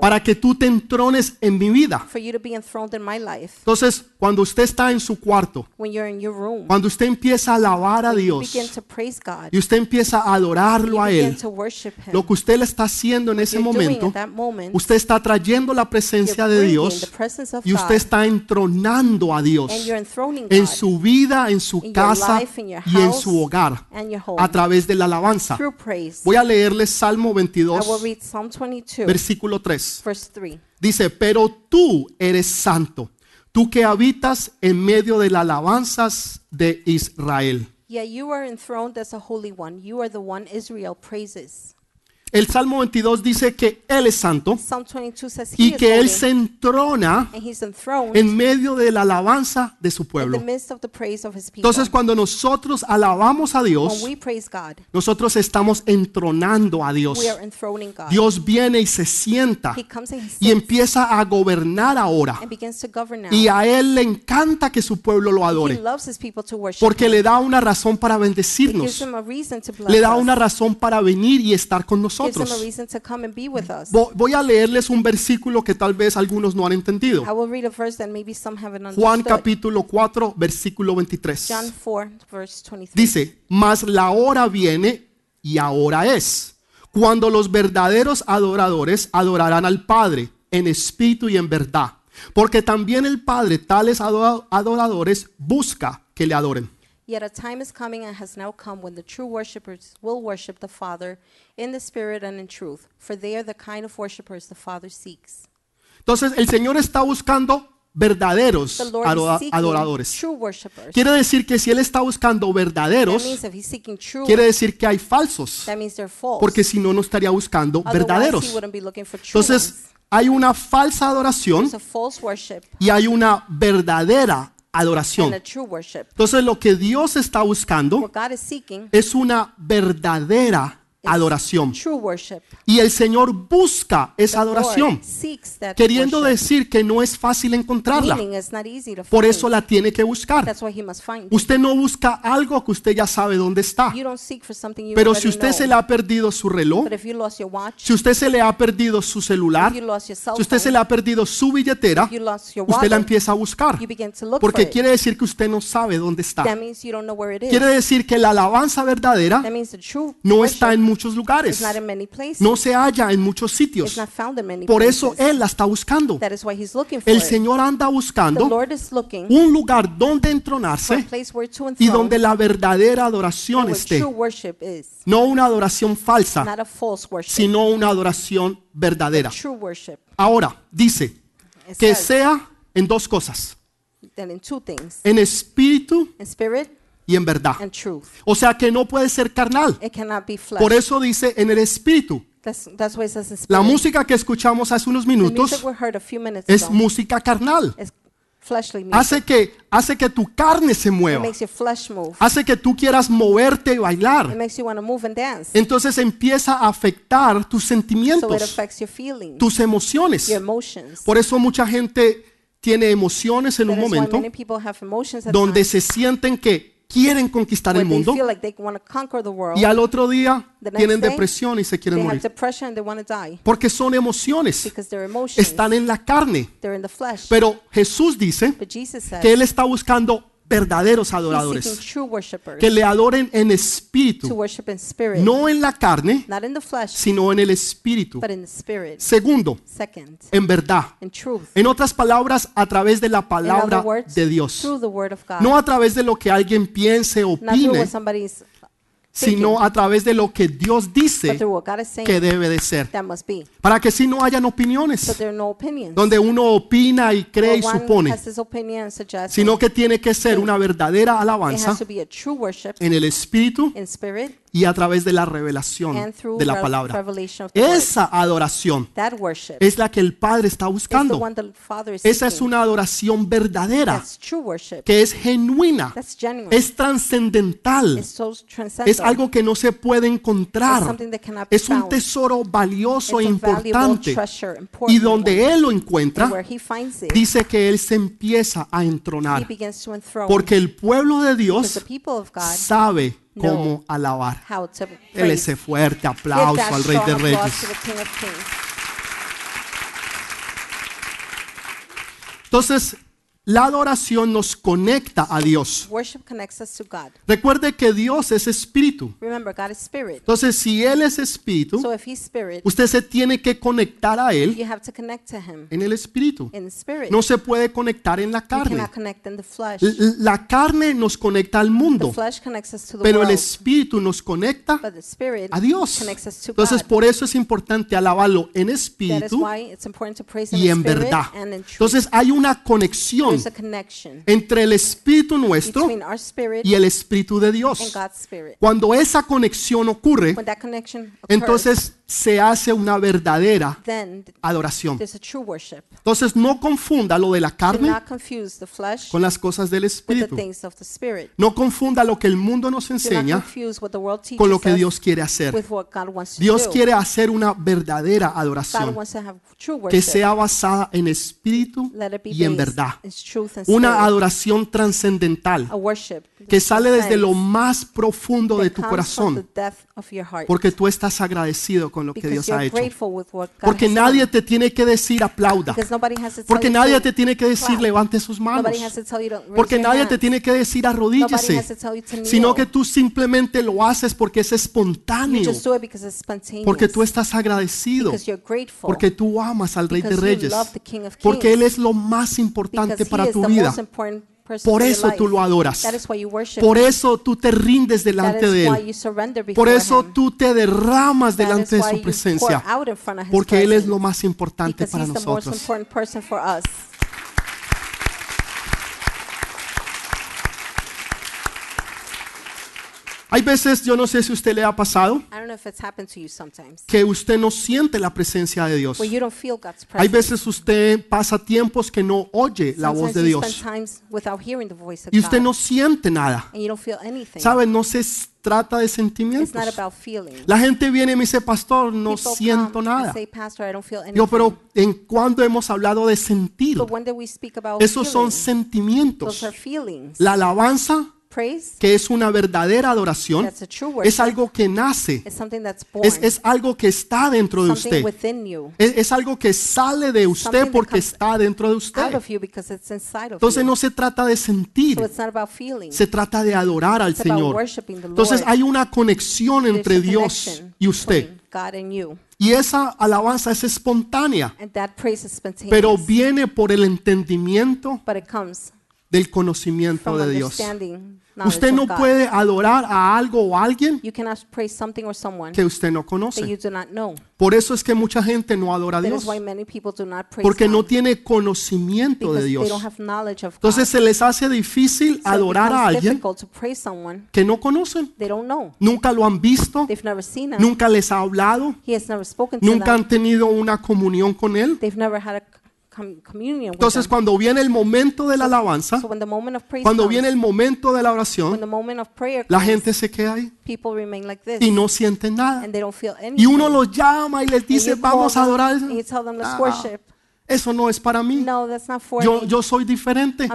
Speaker 1: Para que tú te entrones en mi vida. Entonces, cuando usted está en su cuarto, cuando usted empieza a alabar a Dios y usted empieza a adorarlo a Él, lo que usted le está haciendo en ese momento, usted está trayendo la presencia de Dios y usted está entronando a Dios en su vida, en su casa y en su hogar a través de la alabanza. Voy a leerles Salmo
Speaker 2: I will
Speaker 1: 22,
Speaker 2: read Psalm 22,
Speaker 1: versículo 3.
Speaker 2: verse 3.
Speaker 1: Dice, pero tú eres santo, tú que habitas en medio de las alabanzas de Israel. El Salmo 22 dice que Él es santo
Speaker 2: Psalm 22 says he
Speaker 1: y que Él se entrona en medio de la alabanza de su pueblo. Entonces cuando nosotros alabamos a Dios, nosotros estamos entronando a Dios. Dios viene y se sienta y empieza a gobernar ahora. Y a Él le encanta que su pueblo lo adore porque le da una razón para bendecirnos. Le da una razón para venir y estar con
Speaker 2: a
Speaker 1: nosotros. Voy a leerles un versículo que tal vez algunos no han entendido.
Speaker 2: I will read a verse that maybe some haven't
Speaker 1: Juan capítulo 4, versículo 23.
Speaker 2: John 4, verse 23.
Speaker 1: Dice, mas la hora viene y ahora es, cuando los verdaderos adoradores adorarán al Padre en espíritu y en verdad, porque también el Padre tales adora- adoradores busca que le adoren.
Speaker 2: Yet a time is coming and has now come when the true worshippers will worship the Father in the Spirit and in truth, for they are the kind of worshippers the Father seeks.
Speaker 1: Entonces el Señor está buscando verdaderos adoradores. Quiere decir que si Él está buscando verdaderos, quiere decir que hay falsos,
Speaker 2: that means they're false.
Speaker 1: porque si no, no estaría buscando verdaderos. Entonces, hay una falsa adoración y hay una verdadera adoración. Entonces, lo que Dios está buscando es una verdadera adoración. Y el Señor busca esa adoración, queriendo decir que no es fácil encontrarla. Por eso la tiene que buscar. Usted no busca algo que usted ya sabe dónde está. Pero si usted se le ha perdido su reloj, si usted se le ha perdido su celular, si usted se le ha perdido su billetera, usted la empieza a buscar. Porque quiere decir que usted no sabe dónde está. Quiere decir que la alabanza verdadera no está en muchos lugares. No se halla en muchos sitios. Por eso. Él la está buscando.
Speaker 2: That is why he's looking for
Speaker 1: El. Señor anda buscando
Speaker 2: Lord is looking
Speaker 1: un lugar donde entronarse y donde la verdadera adoración esté. No una adoración falsa, sino una adoración verdadera. Ahora, dice que sea en dos cosas, en espíritu y en verdad. O sea que no puede ser carnal. Por eso dice en el espíritu. La música que escuchamos hace unos minutos es música carnal. Hace que, hace que tu carne se mueva. Hace que tú quieras moverte y bailar. Entonces empieza a afectar tus sentimientos, tus emociones. Por eso mucha gente tiene emociones en un momento donde se sienten que quieren conquistar el mundo
Speaker 2: like world.
Speaker 1: y al otro día tienen
Speaker 2: day,
Speaker 1: depresión y se quieren morir. Porque son emociones, están en la carne. Pero Jesús dice
Speaker 2: says
Speaker 1: que Él está buscando verdaderos adoradores, que le adoren en espíritu, no en la carne, sino en el espíritu. Segundo, en verdad. En otras palabras, a través de la palabra de Dios. No a través de lo que alguien piense o opine, sino a través de lo que Dios dice que debe de ser. Para que si no hayan opiniones, donde uno opina y cree y supone, sino que tiene que ser una verdadera alabanza en el espíritu y a través de la revelación de la palabra. Esa adoración es la que el Padre está buscando. Esa es una adoración verdadera, que es genuina, es trascendental, es algo que no se puede encontrar, es un tesoro valioso e importante. Y donde. Él lo encuentra, dice que Él se empieza a entronar. Porque el pueblo de Dios sabe cómo alabar.
Speaker 2: praise.
Speaker 1: ese fuerte aplauso al Rey de Reyes. Entonces, la adoración nos conecta a Dios. Recuerde que Dios es espíritu.
Speaker 2: Remember, God is spirit.
Speaker 1: Entonces, si Él es espíritu,
Speaker 2: So if he's spirit,
Speaker 1: usted se tiene que conectar a Él
Speaker 2: you have to connect to him
Speaker 1: en el espíritu.
Speaker 2: in the spirit.
Speaker 1: No se puede conectar en la carne. La carne nos conecta al mundo,
Speaker 2: flesh connects us to the
Speaker 1: pero el espíritu nos conecta a Dios. Entonces, por eso es importante alabarlo en espíritu
Speaker 2: why it's important to praise him
Speaker 1: y en verdad. Entonces, hay una conexión
Speaker 2: There's a connection
Speaker 1: entre el espíritu nuestro y el espíritu de Dios. Cuando esa conexión ocurre,
Speaker 2: When that connection occurs,
Speaker 1: entonces se hace una verdadera adoración.
Speaker 2: there's a true worship.
Speaker 1: Entonces no confunda lo de la carne con las cosas del espíritu. No confunda lo que el mundo nos enseña con lo que Dios quiere hacer. Dios quiere hacer una verdadera adoración que sea basada en espíritu y en verdad. Una adoración trascendental que sale desde lo más profundo de tu corazón porque tú estás agradecido con lo que Dios ha hecho. Porque nadie te tiene que decir aplauda. Porque nadie te tiene que decir levante sus manos. Porque nadie te tiene que decir arrodíllese. Sino que tú simplemente lo haces porque es espontáneo. Porque tú estás agradecido. Porque tú amas al Rey de Reyes. Porque. Él es lo más importante para tu vida. Por eso tú lo adoras. Por eso tú te rindes delante de Él. Por eso tú te derramas delante de su presencia. Porque Él es lo más importante para nosotros.
Speaker 2: important person for us.
Speaker 1: Hay veces, yo no sé si a usted le ha pasado,
Speaker 2: I don't know if it's happened to you sometimes.
Speaker 1: que usted no siente la presencia de Dios. Hay veces usted pasa tiempos que no oye la voz de Dios y usted no siente nada. ¿Sabe? No se trata de sentimientos. La gente viene y me dice, pastor, no
Speaker 2: People
Speaker 1: siento
Speaker 2: come
Speaker 1: nada.
Speaker 2: say.
Speaker 1: Yo, pero ¿en cuándo hemos hablado de sentir? Esos son sentimientos. La alabanza,
Speaker 2: Praise,
Speaker 1: que es una verdadera adoración,
Speaker 2: that's a true worship.
Speaker 1: es algo que nace,
Speaker 2: It's something that's born.
Speaker 1: es, es algo que está dentro de usted. Es, es algo que sale de usted porque está dentro de usted. Entonces no se trata de sentir,
Speaker 2: so it's not about feeling.
Speaker 1: se trata de adorar al
Speaker 2: It's
Speaker 1: Señor. Entonces hay una conexión entre Dios y usted. Y esa alabanza es espontánea, pero viene por el entendimiento del conocimiento de Dios.
Speaker 2: Knowledge
Speaker 1: Usted no
Speaker 2: of God.
Speaker 1: puede adorar a algo o a alguien
Speaker 2: You cannot praise something or someone
Speaker 1: que usted no
Speaker 2: that you
Speaker 1: conoce.
Speaker 2: do not know.
Speaker 1: Por eso es que mucha gente no adora a
Speaker 2: That
Speaker 1: Dios,
Speaker 2: is why many people do not praise
Speaker 1: porque no
Speaker 2: God.
Speaker 1: tiene conocimiento
Speaker 2: because
Speaker 1: de Dios.
Speaker 2: don't have knowledge of
Speaker 1: Entonces
Speaker 2: God.
Speaker 1: se les hace difícil
Speaker 2: So it
Speaker 1: adorar a
Speaker 2: becomes
Speaker 1: alguien
Speaker 2: difficult to praise someone
Speaker 1: que no conocen,
Speaker 2: they don't know.
Speaker 1: nunca lo han visto,
Speaker 2: They've never seen him.
Speaker 1: nunca les ha hablado,
Speaker 2: He has never spoken to
Speaker 1: nunca
Speaker 2: them.
Speaker 1: han tenido una comunión con Él.
Speaker 2: They've never had a com- communion with
Speaker 1: Entonces cuando viene el momento de la alabanza, cuando viene el momento de la oración, la gente se queda ahí y no sienten nada. Y uno los llama y les dice, vamos a adorar. Ah. Eso no es para mí. Yo, yo soy diferente.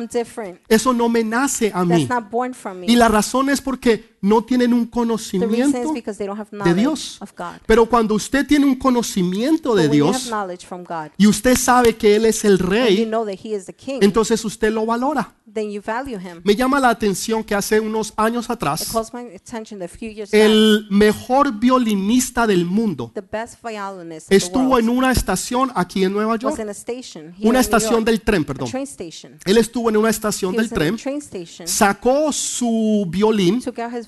Speaker 1: Eso no me nace a mí. Y la razón es porque no tienen un conocimiento de Dios. Pero cuando usted tiene un conocimiento de Dios y usted sabe que Él es el rey,
Speaker 2: know that He is the King,
Speaker 1: entonces usted lo valora.
Speaker 2: then you value Him.
Speaker 1: Me llama la atención que hace unos años atrás, el mejor violinista del mundo estuvo en una estación aquí en Nueva York, una estación del tren, perdón. Él estuvo en una estación del tren, sacó su violín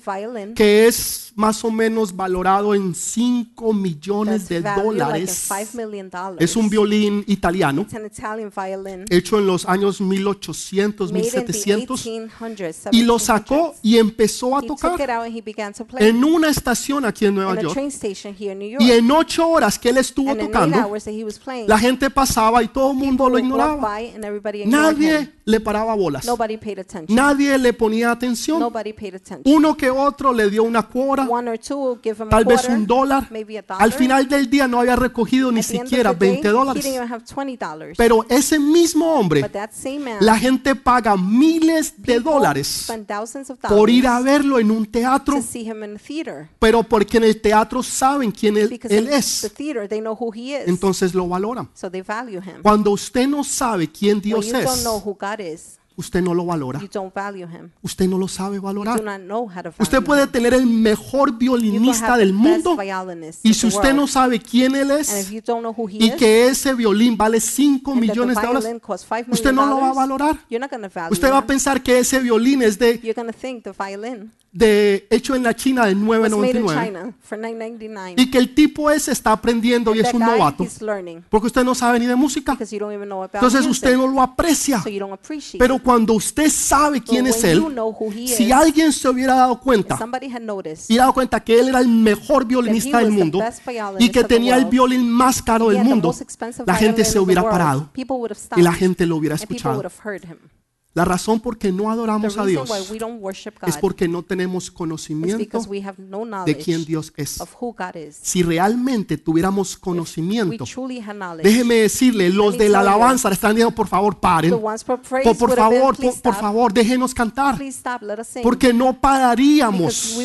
Speaker 2: violin
Speaker 1: que es más o menos valorado en 5 millones de
Speaker 2: like
Speaker 1: dólares.
Speaker 2: at $5 million.
Speaker 1: Es un violín italiano
Speaker 2: It's an Italian violin
Speaker 1: hecho en los años 1800,
Speaker 2: made in the
Speaker 1: 1700
Speaker 2: 1800s,
Speaker 1: y lo
Speaker 2: 1700s.
Speaker 1: sacó y empezó a tocar
Speaker 2: to
Speaker 1: en una estación aquí en Nueva
Speaker 2: in a
Speaker 1: York
Speaker 2: train station here in New York.
Speaker 1: y en ocho horas que él estuvo
Speaker 2: and
Speaker 1: tocando,
Speaker 2: playing,
Speaker 1: la gente pasaba y todo el mundo lo ignoraba.
Speaker 2: ignored him.
Speaker 1: Nadie le paraba bolas.
Speaker 2: Nobody paid attention.
Speaker 1: Nadie le ponía atención.
Speaker 2: Nobody paid attention.
Speaker 1: Uno que otro le dio una cuora, tal vez un dólar. Al final del día no había recogido ni siquiera
Speaker 2: the day,
Speaker 1: 20
Speaker 2: He
Speaker 1: dólares.
Speaker 2: didn't even have $20.
Speaker 1: Pero ese mismo hombre, la gente paga miles de dólares por ir a verlo en un teatro, pero porque en el teatro saben quién él, él es.
Speaker 2: theater, they know who he is.
Speaker 1: Entonces lo valoran.
Speaker 2: so they value him.
Speaker 1: Cuando usted no sabe quién Dios es, usted no lo valora.
Speaker 2: you don't value him.
Speaker 1: Usted no lo sabe
Speaker 2: You do
Speaker 1: valorar.
Speaker 2: not know how to value
Speaker 1: Usted puede tener el mejor violinista del mundo y si usted no sabe quién él es y que ese violín vale 5
Speaker 2: and that the
Speaker 1: millones de dólares,
Speaker 2: costs $5
Speaker 1: usted no lo va a valorar.
Speaker 2: You're not going to value
Speaker 1: Usted va a pensar que ese violín es de, De hecho en la China de
Speaker 2: was made in
Speaker 1: 9.99
Speaker 2: China for 9.99.
Speaker 1: y que el tipo ese está aprendiendo y es un novato porque usted no sabe ni de música. Entonces usted no lo aprecia. Pero cuando usted sabe quién es él, si alguien se hubiera dado cuenta y dado cuenta que él era el mejor violinista del mundo y que tenía el violín más caro del mundo, la gente se hubiera parado y la gente lo hubiera escuchado. La razón por qué no adoramos a Dios es porque no tenemos conocimiento de quién Dios es.
Speaker 2: of who God is.
Speaker 1: Si realmente tuviéramos conocimiento, déjeme decirle, los de la alabanza le están diciendo, por favor, paren. Por, por favor, por, por
Speaker 2: stop,
Speaker 1: favor, déjenos cantar. Porque no pararíamos.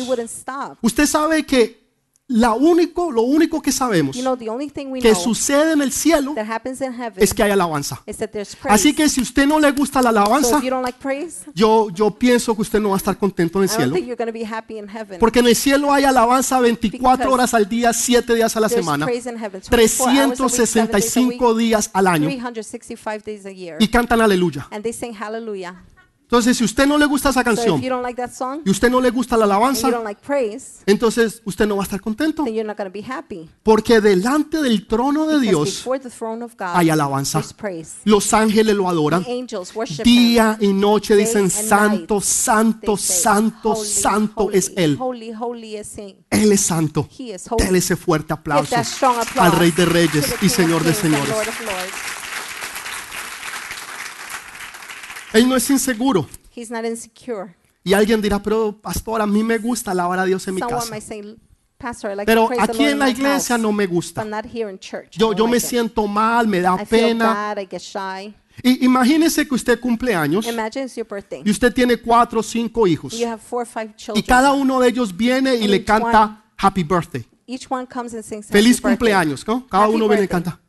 Speaker 1: Usted sabe que la único, lo único que sabemos
Speaker 2: You know, the only thing we
Speaker 1: que
Speaker 2: know
Speaker 1: sucede en el cielo
Speaker 2: that happens in heaven
Speaker 1: es que hay alabanza.
Speaker 2: is that there's praise.
Speaker 1: Así que si usted no le gusta la
Speaker 2: so
Speaker 1: alabanza,
Speaker 2: if you don't like praise,
Speaker 1: yo, yo pienso que usted no va a estar contento en el
Speaker 2: I
Speaker 1: cielo.
Speaker 2: think you're going to be happy in heaven.
Speaker 1: Porque en el cielo hay alabanza 24
Speaker 2: Because
Speaker 1: horas al día, 7 días a la semana,
Speaker 2: praise in heaven. 24 hours a week, seven days a week,
Speaker 1: 365 días al año
Speaker 2: 365 days a year.
Speaker 1: y cantan aleluya.
Speaker 2: And they sing hallelujah.
Speaker 1: Entonces, si usted no le gusta esa
Speaker 2: So
Speaker 1: canción
Speaker 2: like that song
Speaker 1: y usted no le gusta la alabanza,
Speaker 2: like praise,
Speaker 1: entonces usted no va a estar contento. Porque delante del trono de Dios
Speaker 2: God,
Speaker 1: hay alabanza. Los ángeles lo adoran.
Speaker 2: Him.
Speaker 1: Día y noche dicen, santo, santo,
Speaker 2: say,
Speaker 1: santo,
Speaker 2: "Holy,
Speaker 1: santo
Speaker 2: holy,
Speaker 1: es Él.
Speaker 2: Holy, holy is He.
Speaker 1: Él es santo. Dele ese fuerte aplauso al Rey de Reyes y
Speaker 2: King
Speaker 1: Señor de Señores.
Speaker 2: Lord of Lords.
Speaker 1: Él no es inseguro.
Speaker 2: He's not insecure.
Speaker 1: Y alguien dirá, pero pastor, a mí me gusta alabar a Dios en mi
Speaker 2: Someone
Speaker 1: casa.
Speaker 2: might say, Pastor, I like
Speaker 1: Pero
Speaker 2: to praise the
Speaker 1: aquí
Speaker 2: Lord
Speaker 1: en
Speaker 2: in
Speaker 1: la
Speaker 2: my
Speaker 1: iglesia
Speaker 2: house,
Speaker 1: no me
Speaker 2: but
Speaker 1: gusta.
Speaker 2: not here in church. I
Speaker 1: Yo,
Speaker 2: don't
Speaker 1: yo me
Speaker 2: like it.
Speaker 1: siento mal, me da
Speaker 2: I feel
Speaker 1: pena.
Speaker 2: bad, I get shy.
Speaker 1: Y imagínese que usted cumple años
Speaker 2: Imagine it's your birthday.
Speaker 1: y usted tiene cuatro o cinco hijos.
Speaker 2: You have four or five
Speaker 1: Y
Speaker 2: children.
Speaker 1: cada uno de ellos viene y
Speaker 2: And
Speaker 1: le
Speaker 2: each
Speaker 1: canta Happy Birthday.
Speaker 2: Each one comes and sings
Speaker 1: Feliz
Speaker 2: birthday.
Speaker 1: cumpleaños, ¿no? Cada
Speaker 2: Happy
Speaker 1: uno viene y
Speaker 2: birthday.
Speaker 1: canta.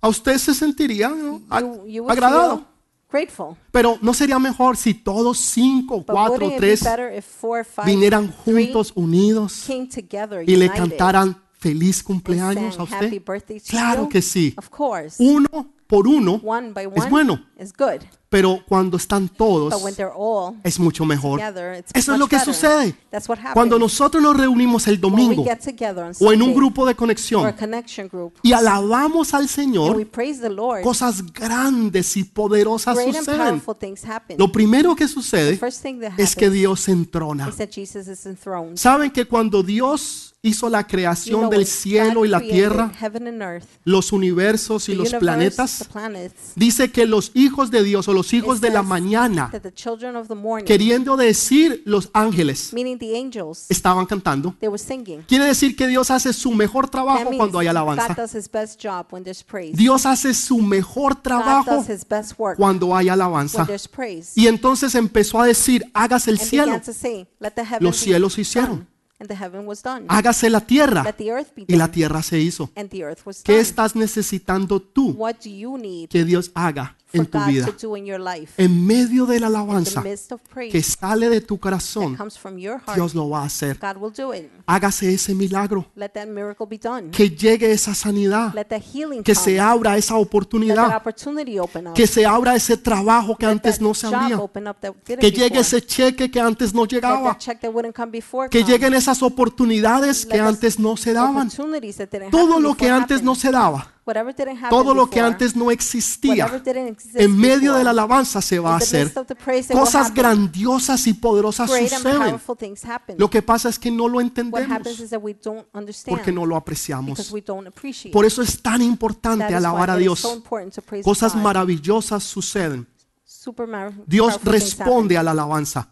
Speaker 1: ¿A usted se sentiría ¿no? a-
Speaker 2: You, you would
Speaker 1: agradado?
Speaker 2: Grateful.
Speaker 1: Pero ¿no sería mejor si todos cinco, cuatro, tres
Speaker 2: be better if four or five
Speaker 1: vinieran
Speaker 2: three
Speaker 1: juntos, unidos
Speaker 2: came together,
Speaker 1: y le cantaran feliz cumpleaños
Speaker 2: sang
Speaker 1: a
Speaker 2: happy
Speaker 1: usted? Claro que sí. Uno por uno
Speaker 2: One by
Speaker 1: es bueno,
Speaker 2: is good.
Speaker 1: pero cuando están todos
Speaker 2: But when they're all
Speaker 1: es mucho mejor.
Speaker 2: together, it's
Speaker 1: Eso es
Speaker 2: much
Speaker 1: lo que
Speaker 2: better.
Speaker 1: sucede.
Speaker 2: That's what happens.
Speaker 1: Cuando nosotros nos reunimos el
Speaker 2: when
Speaker 1: domingo
Speaker 2: we get together on
Speaker 1: o en un
Speaker 2: Sunday
Speaker 1: grupo de
Speaker 2: or a
Speaker 1: conexión
Speaker 2: connection group
Speaker 1: y alabamos al
Speaker 2: and we
Speaker 1: Señor,
Speaker 2: praise the Lord,
Speaker 1: cosas grandes y poderosas
Speaker 2: great and
Speaker 1: suceden.
Speaker 2: powerful things happen.
Speaker 1: Lo primero que sucede
Speaker 2: first thing that
Speaker 1: es que Dios se entrona.
Speaker 2: is that Jesus is enthroned.
Speaker 1: ¿Saben que cuando Dios hizo la
Speaker 2: You
Speaker 1: creación
Speaker 2: know,
Speaker 1: del cielo
Speaker 2: God
Speaker 1: y la
Speaker 2: created
Speaker 1: tierra,
Speaker 2: heaven and earth,
Speaker 1: los universos y
Speaker 2: the
Speaker 1: los
Speaker 2: universe,
Speaker 1: planetas?
Speaker 2: the planets,
Speaker 1: Dice que los hijos de Dios o los hijos de la mañana, queriendo decir los ángeles, estaban cantando. Quiere decir que Dios hace su mejor trabajo cuando hay alabanza. Dios hace su mejor trabajo cuando hay alabanza. Y entonces empezó a decir, hágase el cielo, Los cielos hicieron.
Speaker 2: And the heaven was done.
Speaker 1: hágase la tierra. Y la tierra se hizo.
Speaker 2: And the earth was
Speaker 1: ¿Qué estás necesitando tú
Speaker 2: What do you need
Speaker 1: que Dios haga en tu vida.
Speaker 2: to do in your life.
Speaker 1: En medio de la alabanza que sale de tu corazón, Dios lo va a hacer. Hágase ese milagro. Que llegue esa sanidad. Que se abra esa oportunidad. Que se abra ese trabajo que antes no se abría. Que llegue ese cheque que antes no llegaba. Que lleguen esas oportunidades que antes no se daban. Todo lo que antes no se daba. Todo lo que antes no existía. En medio de la alabanza se va a hacer. Cosas grandiosas y poderosas suceden. Lo que pasa es que no lo entendemos porque no lo apreciamos. Por eso es tan importante alabar a Dios. Cosas maravillosas suceden. Dios responde a la alabanza.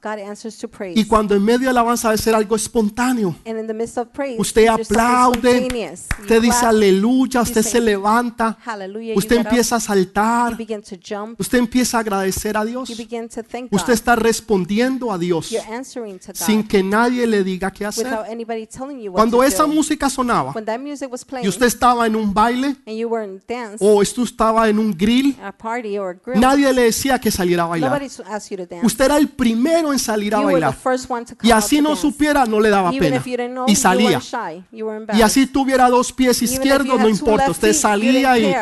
Speaker 1: Y cuando en medio de la alabanza debe ser algo espontáneo. Usted aplaude, usted dice aleluya, usted se levanta, usted empieza a saltar, usted empieza a agradecer a Dios. Usted está respondiendo a Dios sin que nadie le diga qué hacer. Cuando esa música sonaba y usted estaba en un baile o esto estaba en un grill, nadie le decía que saliera a bailar. Usted era el primero en salir a bailar. Y así no supiera, no le daba pena. Y salía. Y así tuviera dos pies izquierdos, no importa. Usted salía y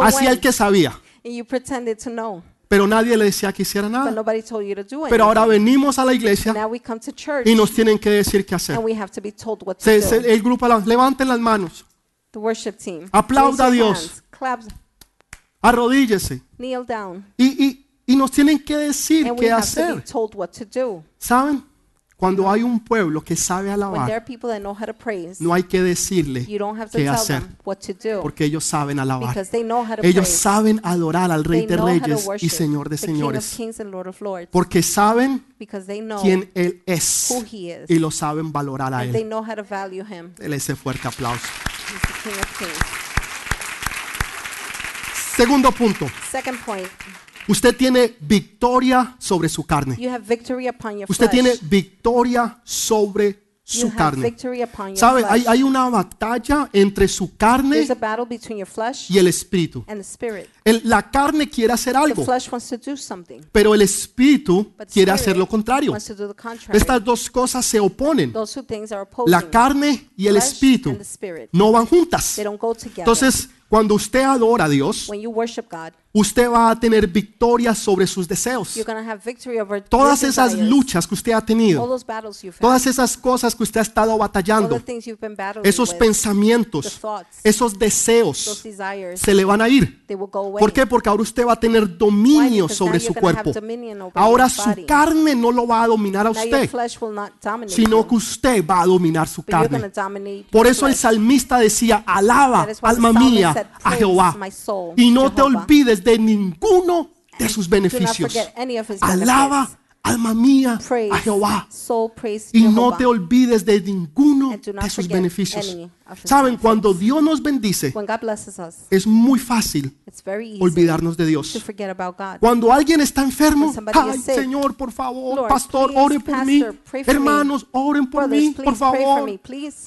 Speaker 1: hacía el que sabía.
Speaker 2: And you pretended to know,
Speaker 1: Pero nadie le decía que hiciera
Speaker 2: but
Speaker 1: nada.
Speaker 2: nobody told you to do
Speaker 1: Pero ahora venimos a la iglesia
Speaker 2: Now we come to church
Speaker 1: y nos tienen que decir qué hacer. el grupo, levanten las manos,
Speaker 2: the worship team.
Speaker 1: Aplauda a Dios. arrodíllese.
Speaker 2: kneel down.
Speaker 1: Y, y- y nos tienen que decir
Speaker 2: And
Speaker 1: qué hacer. ¿Saben? Cuando hay un pueblo que sabe alabar,
Speaker 2: praise,
Speaker 1: no hay que decirle qué hacer, porque ellos saben alabar. Ellos saben adorar al Rey de Reyes y Señor de Señores, porque saben quién Él es y lo saben valorar a Él. Dele ese fuerte aplauso. Segundo punto, usted tiene victoria sobre su carne.
Speaker 2: you have victory upon your
Speaker 1: Usted
Speaker 2: flesh.
Speaker 1: tiene victoria sobre su carne. ¿Sabe? Hay, hay una batalla entre su carne y el espíritu. El- la carne quiere hacer algo,
Speaker 2: flesh wants to do something,
Speaker 1: pero el espíritu
Speaker 2: but the
Speaker 1: quiere
Speaker 2: spirit
Speaker 1: hacer lo contrario.
Speaker 2: wants to do the contrary.
Speaker 1: Estas dos cosas se oponen. La carne y el espíritu
Speaker 2: and the spirit.
Speaker 1: no van juntas.
Speaker 2: They don't go together.
Speaker 1: Entonces, cuando usted adora a Dios,
Speaker 2: when you worship God,
Speaker 1: usted va a tener victoria sobre sus deseos. Todas esas luchas que usted ha tenido, todas esas cosas que usted ha estado
Speaker 2: all
Speaker 1: batallando, esos pensamientos, esos deseos, se le van a ir. ¿Por qué? Porque ahora usted va a tener dominio sobre su cuerpo. Ahora su carne no lo va a dominar a usted, sino que usted va a dominar su carne. Por eso el salmista decía, alaba, alma mía, a
Speaker 2: "Praise
Speaker 1: Jehová. Y no te olvides de ninguno de sus beneficios. Alaba. Alma mía, a Jehová. Y no te olvides de ninguno de sus beneficios. Saben, cuando Dios nos bendice, es muy fácil olvidarnos de Dios. Cuando alguien está enfermo, ay Señor, por favor, pastor, ore por mí. Hermanos, oren por mí, por favor.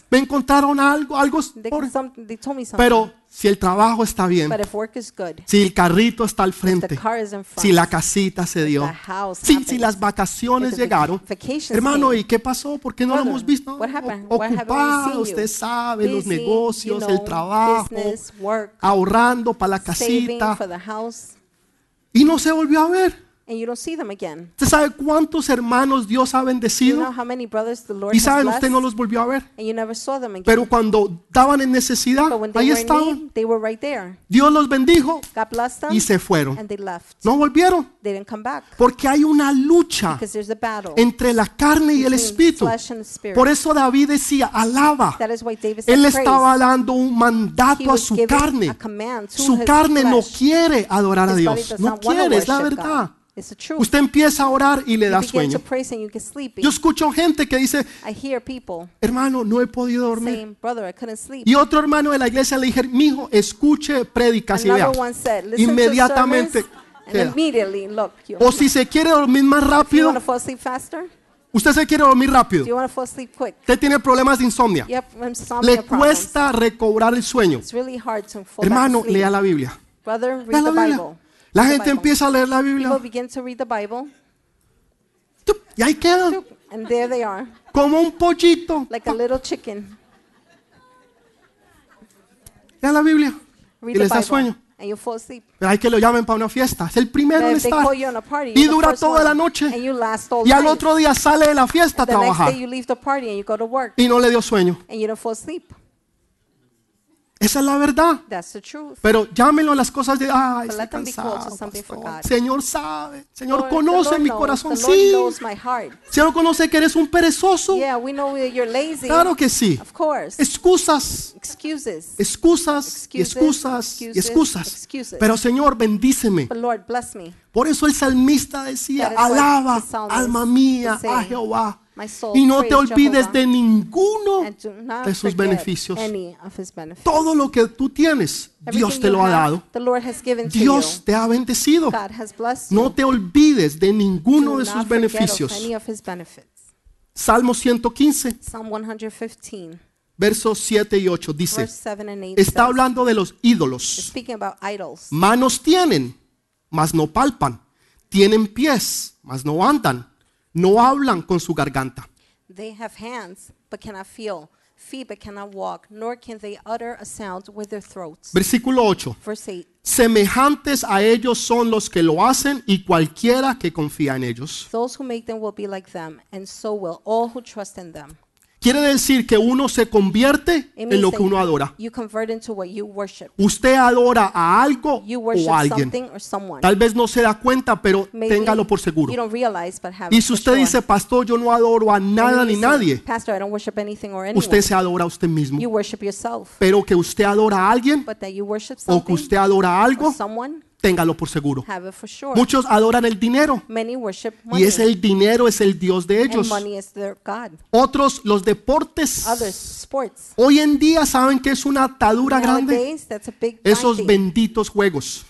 Speaker 2: me,
Speaker 1: encontraron algo, algo.
Speaker 2: Something.
Speaker 1: Pero si el trabajo está bien,
Speaker 2: good,
Speaker 1: si el carrito está al frente,
Speaker 2: front,
Speaker 1: si la casita se dio, si,
Speaker 2: happens,
Speaker 1: si las vacaciones llegaron, hermano, ¿y qué pasó? ¿Por qué no lo
Speaker 2: Brother,
Speaker 1: hemos visto? Ocupado, usted sabe, los
Speaker 2: Busy,
Speaker 1: negocios,
Speaker 2: you
Speaker 1: el
Speaker 2: know,
Speaker 1: trabajo,
Speaker 2: business, work,
Speaker 1: ahorrando para la casita,
Speaker 2: house,
Speaker 1: y no se volvió a ver.
Speaker 2: And you don't see them again.
Speaker 1: ¿Usted sabe cuántos hermanos Dios ha
Speaker 2: You know
Speaker 1: bendecido?
Speaker 2: how many brothers the Lord
Speaker 1: Y saben, usted no los volvió a ver.
Speaker 2: and you never saw them again.
Speaker 1: Pero cuando estaban en necesidad,
Speaker 2: but when they
Speaker 1: ahí estaban.
Speaker 2: need, they were right there.
Speaker 1: Dios los bendijo
Speaker 2: them,
Speaker 1: y se fueron.
Speaker 2: and they left.
Speaker 1: No volvieron.
Speaker 2: They didn't come back
Speaker 1: Porque hay una lucha
Speaker 2: because there's a battle
Speaker 1: entre la carne y el espíritu. Por eso David decía, alaba.
Speaker 2: that is why David said,
Speaker 1: Él
Speaker 2: praise.
Speaker 1: estaba dando un mandato a su carne. Su carne no quiere adorar a Dios. No quiere, es la verdad. Usted empieza a orar y le
Speaker 2: you
Speaker 1: da sueño. Yo escucho gente que dice,
Speaker 2: I hear people
Speaker 1: hermano, no he podido dormir. Y otro hermano de la iglesia le dije, mijo, escuche prédicas y vea. Inmediatamente queda. O si se quiere dormir más rápido,
Speaker 2: want to fall asleep faster?
Speaker 1: usted se quiere dormir
Speaker 2: Do
Speaker 1: rápido.
Speaker 2: you want to fall asleep quick?
Speaker 1: Usted tiene problemas de insomnia Le cuesta recobrar el sueño.
Speaker 2: It's really hard to fall back
Speaker 1: Hermano, lea la Biblia.
Speaker 2: Brother,
Speaker 1: Lea
Speaker 2: read
Speaker 1: la
Speaker 2: the
Speaker 1: Biblia. La gente empieza a leer la Biblia
Speaker 2: People begin to read the Bible,
Speaker 1: ¡tup! y ahí quedan,
Speaker 2: and there they are,
Speaker 1: como un pollito.
Speaker 2: like a little chicken.
Speaker 1: Lean la Biblia y
Speaker 2: Read
Speaker 1: les da sueño.
Speaker 2: and you fall asleep.
Speaker 1: Pero hay que lo llamen para una fiesta. Es el primero en estar.
Speaker 2: party,
Speaker 1: Y dura toda la noche.
Speaker 2: and you last all
Speaker 1: Y al otro día sale de la fiesta a
Speaker 2: the next
Speaker 1: trabajar.
Speaker 2: day you leave the party and you go to work,
Speaker 1: Y no le dio sueño.
Speaker 2: and you don't fall asleep.
Speaker 1: Esa es la verdad.
Speaker 2: That's the truth.
Speaker 1: Pero llámenlo a las cosas de, ay,
Speaker 2: But
Speaker 1: estoy
Speaker 2: let them be called to
Speaker 1: cansado, pastor. Señor sabe, Señor
Speaker 2: Lord,
Speaker 1: conoce mi corazón. Sí. Señor conoce que eres un perezoso.
Speaker 2: Yeah, we know you're lazy.
Speaker 1: Claro que sí.
Speaker 2: Of course.
Speaker 1: Excusas,
Speaker 2: Excuses.
Speaker 1: excusas y
Speaker 2: Excuses,
Speaker 1: excusas y
Speaker 2: excuses,
Speaker 1: excusas.
Speaker 2: excuses.
Speaker 1: Pero Señor, bendíceme.
Speaker 2: But Lord, bless me.
Speaker 1: Por eso el salmista decía, alaba, alma mía, a Jehová. Y no te olvides de ninguno de sus beneficios. Todo lo que tú tienes, Dios te lo ha dado. Dios te ha bendecido. No te olvides de ninguno de sus beneficios. Salmo 115,
Speaker 2: Psalm 115,
Speaker 1: versos 7 y 8 dice,
Speaker 2: verse 7 and 8
Speaker 1: está hablando de los ídolos. Manos tienen, mas no palpan. Tienen pies, mas no andan. No hablan con su garganta.
Speaker 2: They have hands, but cannot feel, feet, but cannot walk, nor can they utter a sound with their throats.
Speaker 1: Versículo 8.
Speaker 2: Verse 8
Speaker 1: Semejantes a ellos son los que lo hacen y cualquiera que confía en ellos.
Speaker 2: Those who make them will be like them, and so will all who trust in them.
Speaker 1: Quiere decir que uno se convierte en lo que uno adora. Usted adora a algo
Speaker 2: You
Speaker 1: o
Speaker 2: worship
Speaker 1: a alguien. Tal vez no se da cuenta, pero téngalo por seguro. Y si usted dice, pastor, yo no adoro a nada ni nadie, usted se adora a usted mismo. Pero que usted adora a alguien o que usted adora a algo, téngalo por seguro.
Speaker 2: sure.
Speaker 1: Muchos adoran el dinero y es el dinero, es el Dios de ellos. Otros, los deportes. Hoy en día saben que es una atadura grande
Speaker 2: Nowadays,
Speaker 1: esos benditos juegos.